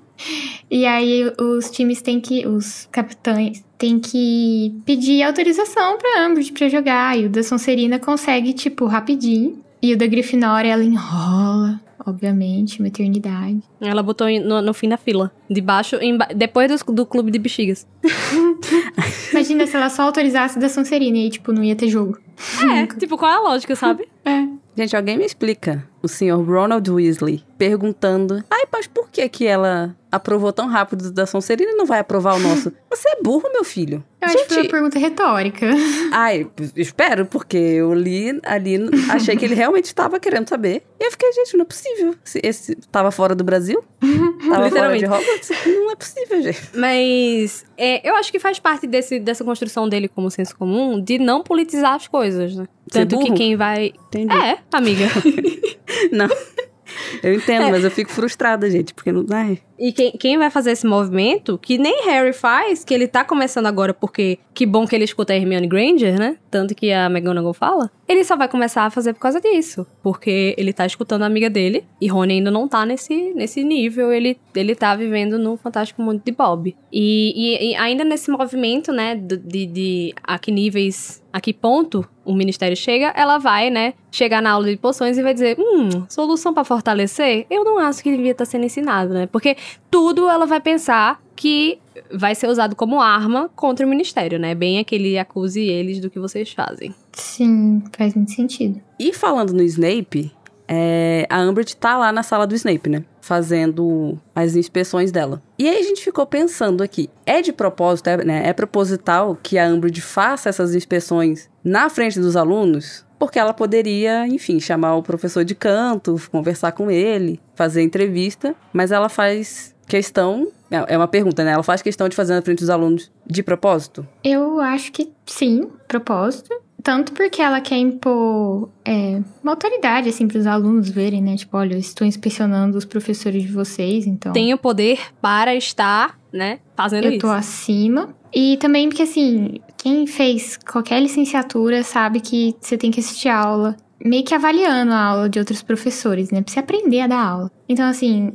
E aí os times têm que, os capitães têm que pedir autorização pra Umbridge pra jogar. E o da Sonserina consegue, tipo, rapidinho. E o da Grifinória, ela enrola, obviamente, uma eternidade. Ela botou em- no, no fim da fila. Debaixo, emba- depois do, do clube de bexigas. Imagina se ela só autorizasse da Sonserina e aí, tipo, não ia ter jogo. É, tipo, qual é a lógica, sabe? É. Gente, alguém me explica. O senhor Ronald Weasley perguntando: Ai, mas por que que ela aprovou tão rápido da Sonserina e não vai aprovar o nosso? Você é burro, meu filho. Eu acho que foi uma Gente, pergunta retórica. ai, espero, porque eu li ali, achei que ele realmente estava querendo saber. E eu fiquei, gente, não é possível. Esse, esse tava fora do Brasil? Tava fora de Literalmente. Hogwarts? Não é possível, gente. Mas é, eu acho que faz parte desse, dessa construção dele como senso comum de não politizar as coisas, né? Tanto que quem vai. Entendi. É, amiga. Não. eu entendo, é. mas eu fico frustrada, gente, porque não. Ai. E quem, quem vai fazer esse movimento, que nem Harry faz, que ele tá começando agora porque que bom que ele escuta a Hermione Granger, né? Tanto que a McGonagall fala. Ele só vai começar a fazer por causa disso. Porque ele tá escutando a amiga dele e Rony ainda não tá nesse, nesse nível. Ele, ele tá vivendo no Fantástico Mundo de Bob. E, e, e ainda nesse movimento, né, de, de, a que níveis a que ponto o ministério chega, ela vai, né, chegar na aula de poções e vai dizer: hum, solução para fortalecer? Eu não acho que devia estar tá sendo ensinado, né? Porque tudo ela vai pensar que vai ser usado como arma contra o ministério, né? Bem aquele acuse eles do que vocês fazem. Sim, faz muito sentido. E falando no Snape, é, a Umbridge tá lá na sala do Snape, né? fazendo as inspeções dela. E aí a gente ficou pensando aqui, é de propósito, é, né, é proposital que a Umbridge faça essas inspeções na frente dos alunos? Porque ela poderia, enfim, chamar o professor de canto, conversar com ele, fazer entrevista, mas ela faz questão é, é uma pergunta, né? Ela faz questão de fazer na frente dos alunos de propósito? Eu acho que sim, propósito. Tanto porque ela quer impor é, uma autoridade, assim, para os alunos verem, né? Tipo, olha, eu estou inspecionando os professores de vocês, então. Tenho poder para estar, né, fazendo eu isso. Eu tô acima. E também porque, assim, quem fez qualquer licenciatura sabe que você tem que assistir aula, meio que avaliando a aula de outros professores, né? Pra você aprender a dar aula. Então, assim,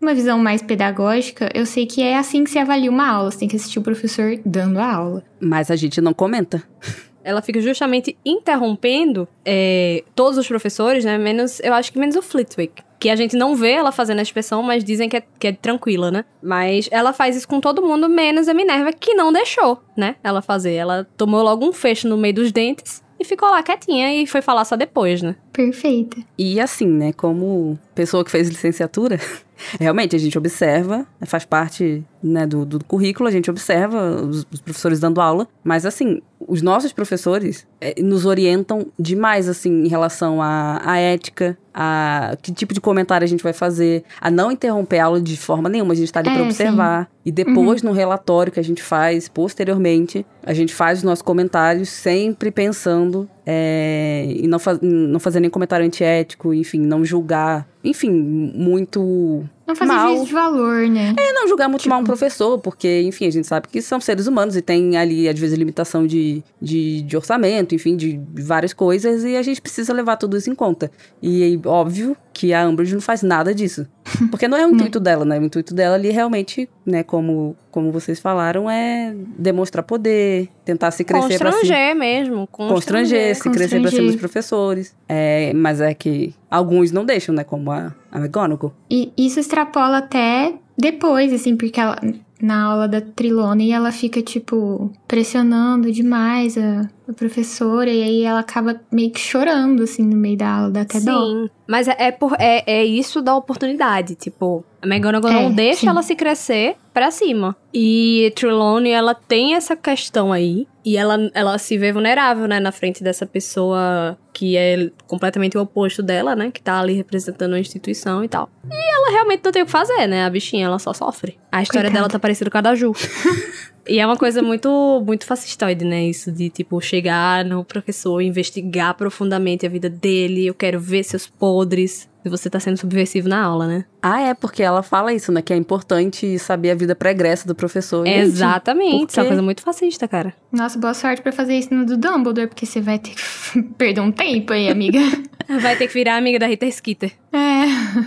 numa visão mais pedagógica, eu sei que é assim que se avalia uma aula. Você tem que assistir o professor dando a aula. Mas a gente não comenta ela fica justamente interrompendo é, todos os professores, né? Menos, eu acho que menos o Flitwick. Que a gente não vê ela fazendo a expressão, mas dizem que é, que é tranquila, né? Mas ela faz isso com todo mundo, menos a Minerva, que não deixou, né? Ela fazer. Ela tomou logo um fecho no meio dos dentes e ficou lá quietinha e foi falar só depois, né? Perfeita. E assim, né? Como pessoa que fez licenciatura, realmente a gente observa, faz parte né, do, do currículo, a gente observa os, os professores dando aula, mas assim, os nossos professores é, nos orientam demais, assim, em relação à, à ética, a que tipo de comentário a gente vai fazer, a não interromper a aula de forma nenhuma, a gente está ali é, para observar. Sim. E depois, uhum. no relatório que a gente faz, posteriormente, a gente faz os nossos comentários sempre pensando é, em não, fa não fazer nenhum comentário antiético, enfim, não julgar, enfim, muito não fazer mal. juízo de valor, né? É, não julgar muito tipo... mal um professor, porque, enfim, a gente sabe que são seres humanos e tem ali, às vezes, limitação de, de, de orçamento, enfim, de várias coisas, e a gente precisa levar tudo isso em conta. E, óbvio, que a Umbridge não faz nada disso. Porque não é o intuito dela, né? O intuito dela ali realmente, né, como, como vocês falaram, é demonstrar poder, tentar se crescer para Constranger mesmo. Constranger, constranger se crescer para cima dos professores. É, mas é que alguns não deixam, né? Como a, a McGonagall. E isso extrapola até depois, assim, porque ela, na aula da Trilone ela fica, tipo, pressionando demais a, a, professora e aí ela acaba meio que chorando, assim, no meio da aula, dá até sim, dó. Sim, mas é, é, por, é, é isso da oportunidade, tipo, a McGonagall é, não deixa sim. ela se crescer para cima. E Trelawney, ela tem essa questão aí. E ela, ela se vê vulnerável, né? Na frente dessa pessoa que é completamente o oposto dela, né? Que tá ali representando a instituição e tal. E ela realmente não tem o que fazer, né? A bichinha, ela só sofre. A história Coitada. dela tá parecida com a da Ju. E é uma coisa muito, muito fascistoide, né? Isso de, tipo, chegar no professor, investigar profundamente a vida dele, eu quero ver seus podres. E você tá sendo subversivo na aula, né? Ah, é, porque ela fala isso, né? Que é importante saber a vida pregressa do professor. Gente, Exatamente. Isso é uma coisa muito fascista, cara. Nossa, boa sorte para fazer isso no do Dumbledore, porque você vai ter que perder um tempo aí, amiga. vai ter que virar amiga da Rita Skeeter. É.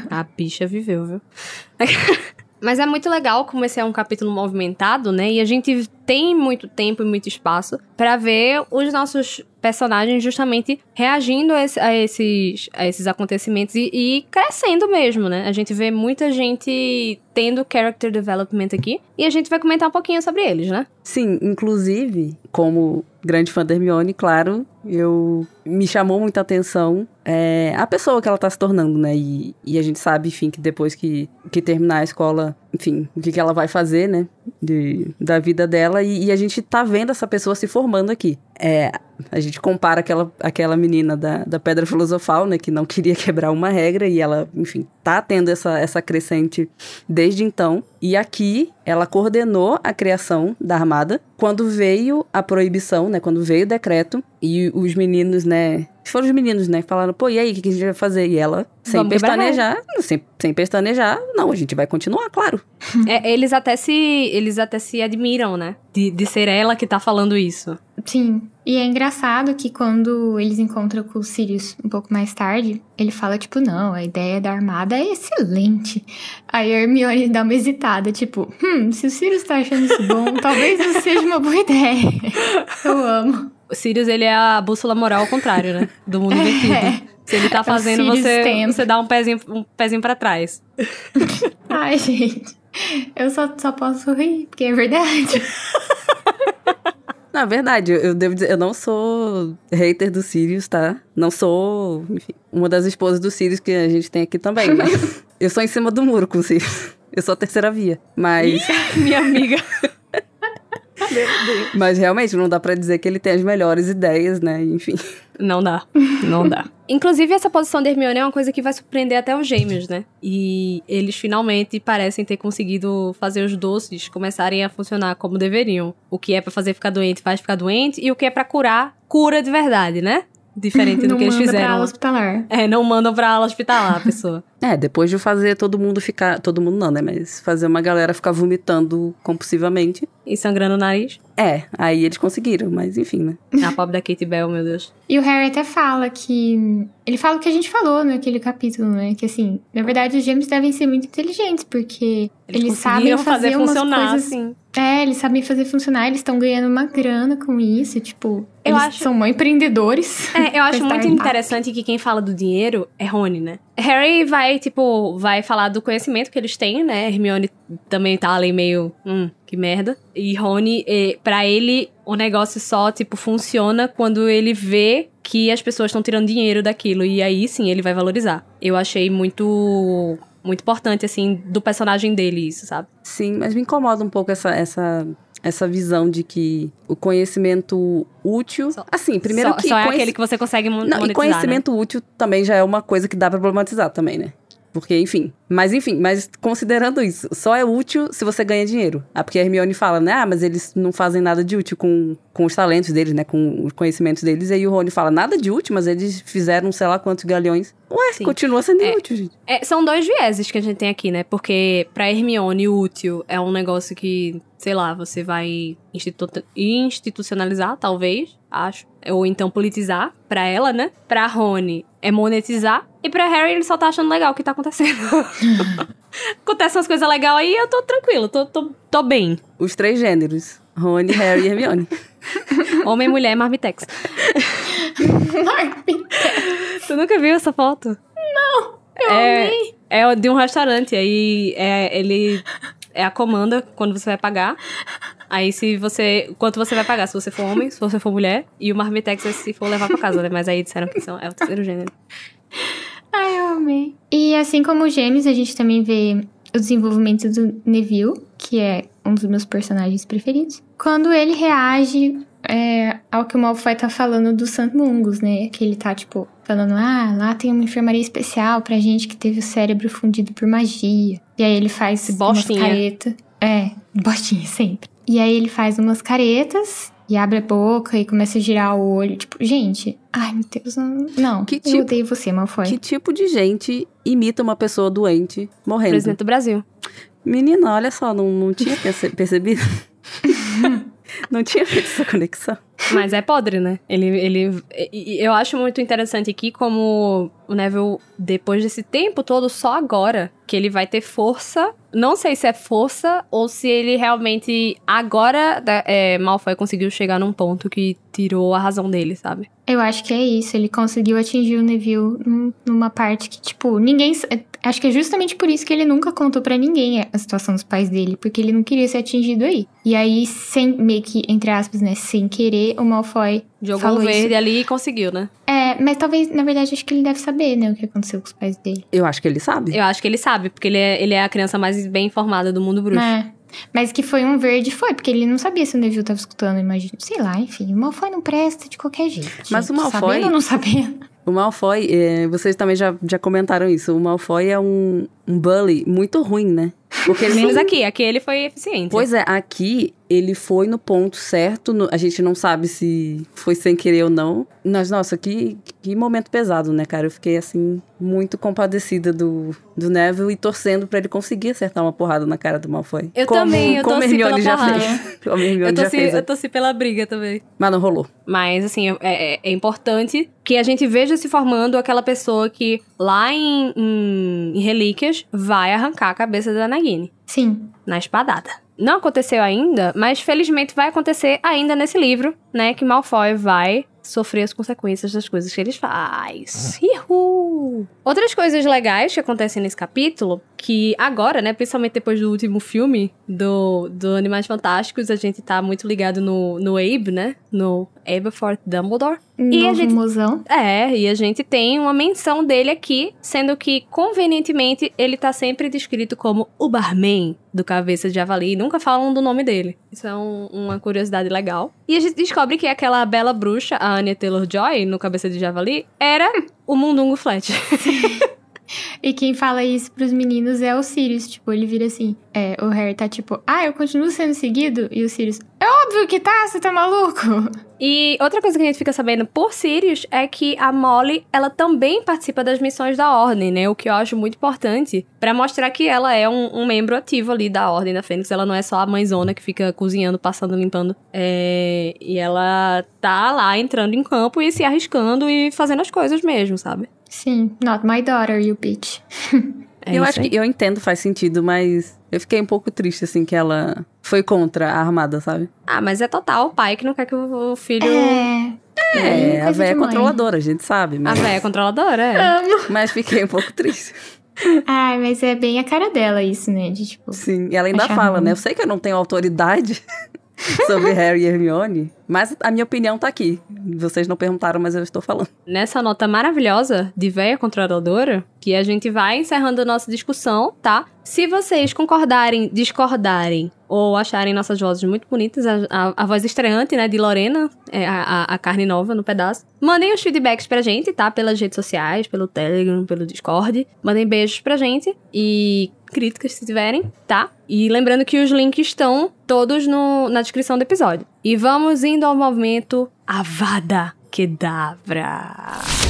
A bicha viveu, viu? Mas é muito legal como esse é um capítulo movimentado, né? E a gente tem muito tempo e muito espaço para ver os nossos personagens justamente reagindo a, esse, a esses, a esses acontecimentos e, e, crescendo mesmo, né? A gente vê muita gente tendo character development aqui e a gente vai comentar um pouquinho sobre eles, né? Sim, inclusive, como grande fã da Hermione, claro, eu me chamou muita atenção é, a pessoa que ela tá se tornando, né? E, e, a gente sabe, enfim, que depois que, que terminar a escola, enfim, o que, que ela vai fazer, né? De, da vida dela. E, e, a gente tá vendo essa pessoa se formando aqui. É, a gente compara aquela, aquela menina da, da Pedra Filosofal, né? Que não queria quebrar uma regra e ela, enfim, tá tendo essa, essa crescente desde então. E aqui ela coordenou a criação da armada quando veio a proibição, né? Quando veio o decreto e os meninos, né? Foram os meninos, né? Falaram, pô, e aí, o que a gente vai fazer? E ela, sem Vamos quebrar pestanejar, sem, sem pestanejar, não, a gente vai continuar, claro. É, eles até se eles até se admiram, né? De, de ser ela que tá falando isso. Sim. E é engraçado que quando eles encontram com o Sirius um pouco mais tarde, ele fala, tipo, não, a ideia da armada é excelente. Aí a Hermione dá uma hesitada, tipo, hum, se o Sirius tá achando isso bom, talvez isso seja uma boa ideia. Eu amo. O Sirius, ele é a bússola moral ao contrário, né? Do mundo invertido. É. Se ele tá É fazendo, você, você dá um pezinho, um pezinho pra trás. Ai, gente. Eu só, só posso rir, porque é verdade. Na verdade, eu- devo dizer, eu não sou hater do Sirius, tá? Não sou, enfim, uma das esposas do Sirius que a gente tem aqui também, mas eu sou em cima do muro com o Sirius. Eu sou a terceira via. Mas, Minha amiga. mas realmente não dá pra dizer que ele tem as melhores ideias, né? Enfim. Não dá. Não dá. Inclusive, essa posição da Hermione é uma coisa que vai surpreender até os gêmeos, né? E eles finalmente parecem ter conseguido fazer os doces começarem a funcionar como deveriam. O que é pra fazer ficar doente faz ficar doente, e o que é pra curar, cura de verdade, né? Diferente do não que eles manda pra fizeram. aula hospitalar. É, não mandam pra aula hospitalar a pessoa. É, depois de fazer todo mundo ficar. Todo mundo não, né? Mas fazer uma galera ficar vomitando compulsivamente. E sangrando o nariz. É, aí eles conseguiram, mas enfim, né? A pobre da Kate Bell, meu Deus. E o Harry até fala que. Ele fala o que a gente falou naquele capítulo, né? Que assim, na verdade, os gêmeos devem ser muito inteligentes, porque Eles, eles, sabem fazer, fazer umas funcionar, coisas. assim. É, eles sabem fazer funcionar, eles estão ganhando uma grana com isso, tipo. Eu eles acho- são empreendedores. É, eu acho muito interessante que quem fala do dinheiro é Rony, né? Harry vai, tipo, vai falar do conhecimento que eles têm, né? Hermione também tá ali meio, hum, que merda. E Rony, pra ele, o negócio só, tipo, funciona quando ele vê que as pessoas estão tirando dinheiro daquilo. E aí, sim, ele vai valorizar. Eu achei muito, muito importante, assim, do personagem dele isso, sabe? Sim, mas me incomoda um pouco essa, essa, essa visão de que o conhecimento útil. assim, primeiro só, que. só é conhec- aquele que você consegue mon- Não, monetizar, e conhecimento útil também já é uma coisa que dá pra problematizar também, né? Porque, enfim. Mas, enfim, mas considerando isso, só é útil se você ganha dinheiro. Ah, porque a Hermione fala, né? Ah, mas eles não fazem nada de útil com, com os talentos deles, né? Com os conhecimentos deles. E aí o Rony fala, nada de útil, mas eles fizeram sei lá quantos galeões. Ué, Sim. continua sendo É. inútil, gente. É, são dois vieses que a gente tem aqui, né? Porque pra Hermione, útil é um negócio que, sei lá, você vai institu- institucionalizar, talvez, acho. Ou então politizar pra ela, né? Pra Rony é monetizar. E pra Harry, ele só tá achando legal o que tá acontecendo. Acontecem umas coisas legais aí, eu tô tranquilo, tô, tô, tô bem. Os três gêneros. Rony, Harry e Hermione. Homem, mulher, marmitex. Tu nunca viu essa foto? Não, eu é, amei. É de um restaurante, aí é, ele é a comanda quando você vai pagar. Aí se você. Quanto você vai pagar? Se você for homem, se você for mulher. E o marmitex é se for levar pra casa, né? Mas aí disseram que são, é o terceiro gênero. Ai, eu amei. E assim como os gêmeos, a gente também vê o desenvolvimento do Neville, que é um dos meus personagens preferidos. Quando ele reage é, ao que o Malfoy tá falando do Santo Mungus, né? Que ele tá, tipo, falando, ah, lá tem uma enfermaria especial pra gente que teve o cérebro fundido por magia. E aí ele faz Bostinha. umas caretas. É, bostinha, sempre. E aí ele faz umas caretas e abre a boca e começa a girar o olho. Tipo, gente, ai meu Deus, não. não Que eu tipo- odeio você, Malfoy. Que tipo de gente imita uma pessoa doente morrendo? Presidente do Brasil. Menina, olha só, não, não tinha perce- percebido. não tinha feito essa conexão. Mas é podre, né? Ele, ele, eu acho muito interessante aqui como o Neville, depois desse tempo todo, só agora que ele vai ter força. Não sei se é força ou se ele realmente agora é, Malfoy conseguiu chegar num ponto que tirou a razão dele, sabe? Eu acho que é isso. Ele conseguiu atingir o Neville num- numa parte que, tipo, ninguém. é, Acho que é justamente por isso que ele nunca contou pra ninguém a situação dos pais dele, porque ele não queria ser atingido aí. E aí, sem, meio que, entre aspas, né, sem querer, o Malfoy Jogou falou o verde isso. ali e conseguiu, né? É, mas talvez, na verdade, acho que ele deve saber, né, o que aconteceu com os pais dele. Eu acho que ele sabe. Eu acho que ele sabe, porque ele é, ele é a criança mais bem informada do mundo bruxo. É. Mas que foi um verde, foi, porque ele não sabia se o Neville tava escutando, imagina. Sei lá, enfim, o Malfoy não presta de qualquer jeito. Mas o Malfoy... Sabendo ou não sabendo? O Malfoy, é, vocês também já, já comentaram isso, o Malfoy é um, um bully muito ruim, né? Porque Menos aqui, aqui ele foi eficiente. Pois é, aqui ele foi no ponto certo, no, a gente não sabe se foi sem querer ou não. Mas, nossa, que, que momento pesado, né, cara? Eu fiquei, assim, muito compadecida do, do Neville e torcendo pra ele conseguir acertar uma porrada na cara do Malfoy. Eu como, também, eu como torci Hermione pela já porrada. fez. Como Hermione Eu já torci, fez. eu torci pela briga também. Mas não rolou. Mas, assim, é, é- é importante que a gente veja se formando aquela pessoa que, lá em, em- em Relíquias, vai arrancar a cabeça da Nagini. Sim. Na espadada. Não aconteceu ainda, mas felizmente vai acontecer ainda nesse livro, né? Que Malfoy vai sofrer as consequências das coisas que ele faz. Ihu! Outras coisas legais que acontecem nesse capítulo, que agora, né, principalmente depois do último filme do, do Animais Fantásticos, a gente tá muito ligado no, no Abe, né? No Aberforth Dumbledore. E a Novo gente mozão. é, e a gente tem uma menção dele aqui, sendo que, convenientemente, ele tá sempre descrito como o barman do Cabeça de Javali, e nunca falam do nome dele. Isso é um- uma curiosidade legal. E a gente descobre que aquela bela bruxa, a Anya Taylor-Joy, no Cabeça de Javali, era o Mundungo Fletcher. E quem fala isso pros meninos é o Sirius. Tipo, ele vira assim. É, o Harry tá tipo, ah, eu continuo sendo seguido? E o Sirius, é óbvio que tá, você tá maluco? E outra coisa que a gente fica sabendo por Sirius é que a Molly, ela também participa das missões da Ordem, né? O que eu acho muito importante pra mostrar que ela é um, um membro ativo ali da Ordem da Fênix. Ela não é só a mãezona que fica cozinhando, passando, limpando. É, E ela tá lá entrando em campo e se arriscando e fazendo as coisas mesmo, sabe? Sim, not my daughter, you bitch. É eu acho aí. que eu entendo, faz sentido, mas eu fiquei um pouco triste, assim, que ela foi contra a armada, sabe? Ah, mas é total o pai que não quer que o filho. É. É, a coisa véia é controladora, a gente sabe. A Mas, véia controladora, é. Amo. mas fiquei um pouco triste. Ai, mas é bem a cara dela isso, né? De tipo. Sim, e ela ainda fala, ruim. né? Eu sei que eu não tenho autoridade sobre Harry e Hermione, mas a minha opinião tá aqui. Vocês não perguntaram, mas eu estou falando. nessa nota maravilhosa de véia controladora, que a gente vai encerrando a nossa discussão, tá? Se vocês concordarem, discordarem ou acharem nossas vozes muito bonitas, a, a- a voz estreante, né, de Lorena, é a, a- carne nova no pedaço, mandem os feedbacks pra gente, tá? Pelas redes sociais, pelo Telegram, pelo Discord. Mandem beijos pra gente e críticas se tiverem, tá? E lembrando que os links estão todos no, na descrição do episódio. E vamos indo ao movimento Avada Kedavra.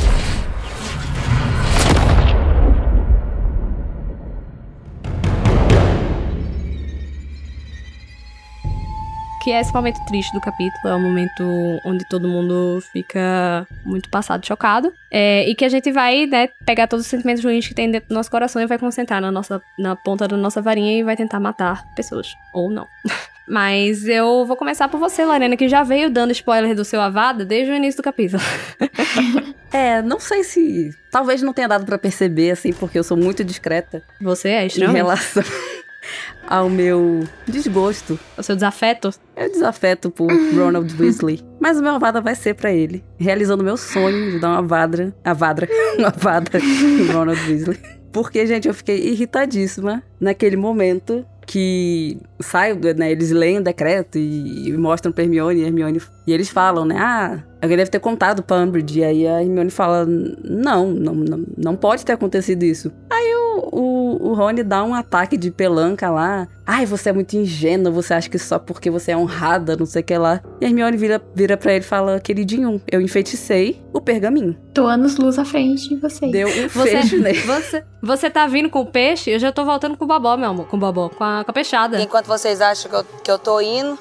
Que é esse momento triste do capítulo, é o momento onde todo mundo fica muito passado, chocado. É, e que a gente vai, né, pegar todos os sentimentos ruins que tem dentro do nosso coração e vai concentrar na, nossa, na ponta da nossa varinha e vai tentar matar pessoas. Ou não. Mas eu vou começar por você, Lorena, que já veio dando spoiler do seu Avada desde o início do capítulo. É, não sei se. Talvez não tenha dado pra perceber, assim, porque eu sou muito discreta Você é em estranho? relação ao meu desgosto. O seu desafeto? Meu desafeto por Ronald Weasley. Mas o meu Avada vai ser pra ele. Realizando meu sonho de dar uma vadra. A vadra. Uma vada em Ronald Weasley. Porque, gente, eu fiquei irritadíssima naquele momento que sai, né? Eles leem o decreto e, e mostram pra Hermione e Hermione. E eles falam, né? Ah, alguém deve ter contado pra Umbridge. E aí a Hermione fala: Não, não, não, não pode ter acontecido isso. Aí o, o, o Rony dá um ataque de pelanca lá. Ai, você é muito ingênuo, você acha que só porque você é honrada, não sei o que lá. E a Hermione vira, vira pra ele e fala: Queridinho, eu enfeiticei o pergaminho. Tô anos luz à frente de vocês. Deu um Você, fecho nele. você, você tá vindo com o peixe, eu já tô voltando com o babó, meu amor. Com o babó, com a, com a peixada. Enquanto vocês acham que eu, que eu tô indo,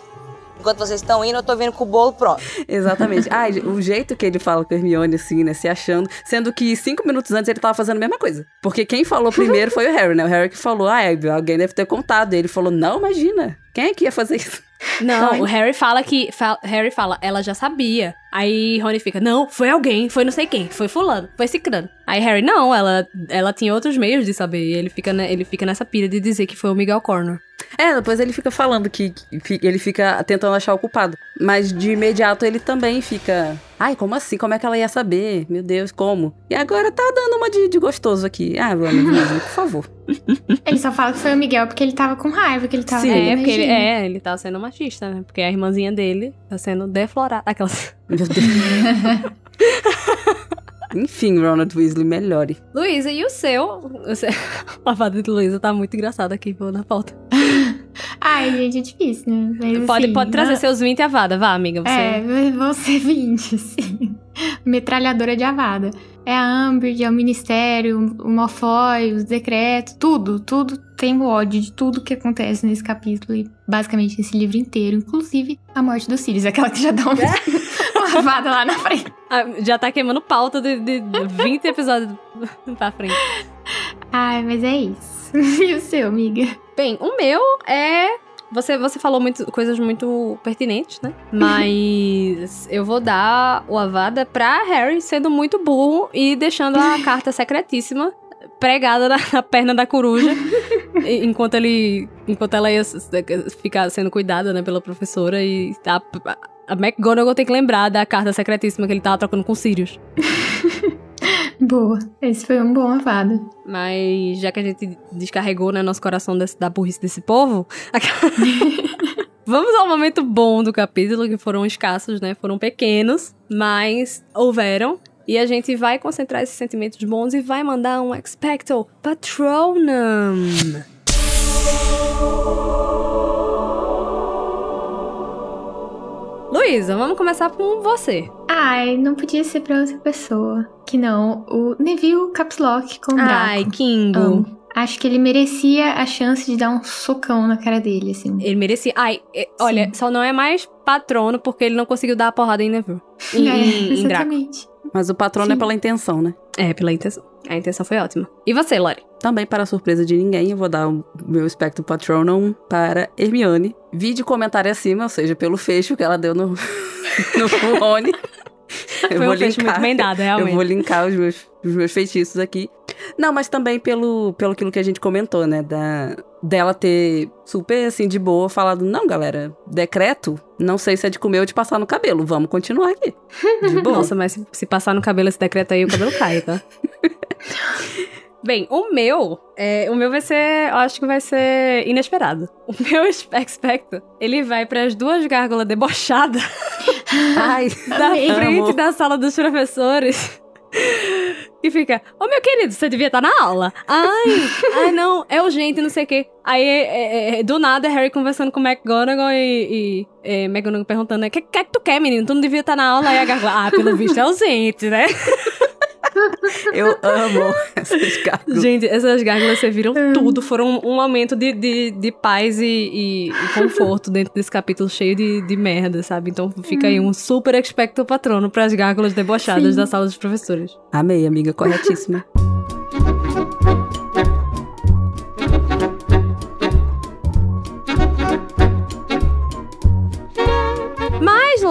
enquanto vocês estão indo, eu tô vindo com o bolo pronto. Exatamente. Ah, o jeito que ele fala com a Hermione, assim, né? Se achando. Sendo que cinco minutos antes ele tava fazendo a mesma coisa. Porque quem falou primeiro foi o Harry, né? O Harry que falou, ah, alguém deve ter contado. E ele falou, não, imagina. Quem é que ia fazer isso? Não, Ai. o Harry fala que. fa- Harry fala, ela já sabia. Aí Rony fica, não, foi alguém, foi não sei quem, foi fulano, foi cicrano. Aí Harry, não, ela, ela tinha outros meios de saber. E ele fica, né, ele fica nessa pira de dizer que foi o Miguel Corner. É, depois ele fica falando que, que ele fica tentando achar o culpado. Mas de imediato ele também fica. Ai, como assim? Como é que ela ia saber? Meu Deus, como? E agora tá dando uma de, de gostoso aqui. Ah, vamos, por favor. Ele só fala que foi o Miguel porque ele tava com raiva, que ele tava. Sim, é, porque ele, é, ele tá sendo machista, né? Porque a irmãzinha dele tá sendo deflorada. Aquelas. Meu Deus. Enfim, Ronald Weasley, melhore. Luísa, e o seu? O seu... A fada de Luísa tá muito engraçada aqui, vou na pauta. Ai, gente, é difícil, né? Mas, pode, assim, pode trazer não... seus 20 Avada, vá, amiga. Você... É, vão ser 20, sim. Metralhadora de Avada. É a Umbridge, é o Ministério, o Malfoy, os decretos, tudo, tudo tem o ódio de tudo que acontece nesse capítulo e basicamente esse livro inteiro, inclusive a morte dos Sirius, aquela que já dá uma, uma avada lá na frente. Ah, já tá queimando pauta de, de 20 episódios pra frente. Ai, mas é isso. E o seu, amiga? Bem, o meu é você, você falou muito, coisas muito pertinentes, né? Mas eu vou dar o Avada pra Harry sendo muito burro e deixando a carta secretíssima pregada na, na perna da coruja enquanto ele enquanto ela ia ficar sendo cuidada né, pela professora e a, a McGonagall tem que lembrar da carta secretíssima que ele tava trocando com Sirius. Boa, esse foi um bom avado. Mas já que a gente descarregou né, nosso coração desse, da burrice desse povo, Vamos ao momento bom do capítulo, que foram escassos, né? Foram pequenos, mas houveram. E a gente vai concentrar esses sentimentos bons e vai mandar um Expecto Patronum. Luísa, vamos começar com você. Ai, não podia ser pra outra pessoa. Que não, o Neville Caps Lock com o Draco. Ai, Kingo. Amo. Acho que ele merecia a chance de dar um socão na cara dele, assim. Ele merecia. Ai, é, olha, só não é mais patrono porque ele não conseguiu dar a porrada em Neville. Em, é, em, exatamente. Draco. Mas o patrono é Sim. é pela intenção, né? É, pela intenção. A intenção foi ótima. E você, Lori? Também, para surpresa de ninguém, eu vou dar o meu Spectro Patronum para Hermione. Vídeo comentário acima, ou seja, pelo fecho que ela deu no, no Rony. Eu Foi vou um linkar, muito bem dado, realmente. Eu vou linkar os meus, os meus feitiços aqui. Não, mas também pelo, pelo aquilo que a gente comentou, né? Da, dela ter super, assim, de boa, falado, não, galera, decreto, não sei se é de comer ou de passar no cabelo, vamos continuar aqui. De boa. Nossa, mas se, se passar no cabelo esse decreto aí, o cabelo cai, tá? Bem, o meu, é, o meu vai ser, eu acho que vai ser inesperado. O meu expecto, ele vai para as duas gárgulas debochadas. Ai, da frente da sala dos professores. E fica, ô oh, meu querido, você devia estar tá na aula. Ai, ai não, é urgente, não sei o quê. Aí, é, é, é do nada, Harry conversando com McGonagall e, e é, McGonagall perguntando, o que, que é que tu quer, menino? Tu não devia estar tá na aula. Aí a gárgula, ah, pelo visto é ausente, né? Eu amo essas gárgulas. Gente, essas gárgulas serviram tudo. Foram um aumento de, de, de paz e, e, e, conforto dentro desse capítulo cheio de, de merda, sabe? Então fica aí um super expecto patrono para as gárgulas debochadas Sim. da sala dos professores. Amei, amiga, corretíssima.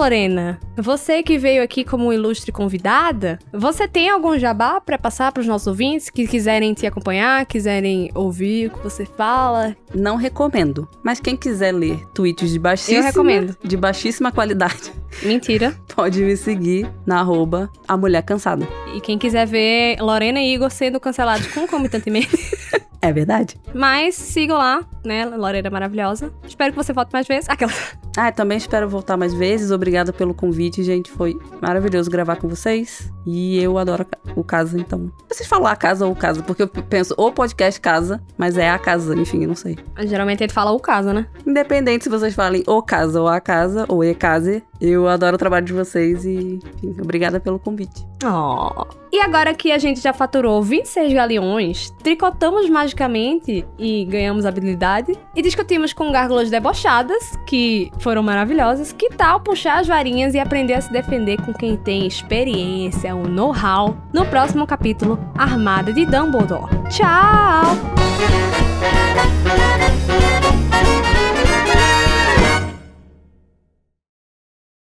Lorena, você que veio aqui como ilustre convidada, você tem algum jabá para passar para os nossos ouvintes que quiserem te acompanhar, quiserem ouvir o que você fala? Não recomendo, mas quem quiser ler tweets de baixíssima, Eu recomendo. de baixíssima qualidade, Mentira. Pode me seguir na arroba a mulher cansada. E quem quiser ver Lorena e Igor sendo cancelados concomitantemente. É verdade. Mas sigam lá, né? Lorena maravilhosa. Espero que você volte mais vezes. Aquela. Ah, também espero voltar mais vezes. Obrigada pelo convite, gente. Foi maravilhoso gravar com vocês. E eu adoro o casa, então. Vocês falam a casa ou o casa, porque eu penso o podcast casa, mas é a casa, enfim, não sei. Geralmente ele fala o casa, né? Independente se vocês falem o casa ou a casa, ou e case, eu adoro o trabalho de vocês e, enfim, obrigada pelo convite. Oh. E agora que a gente já faturou 26 galeões, tricotamos magicamente e ganhamos habilidade, e discutimos com gárgulas debochadas, que foram maravilhosas, que tal puxar as varinhas e aprender a se defender com quem tem experiência, o know-how, no próximo capítulo Armada de Dumbledore. Tchau!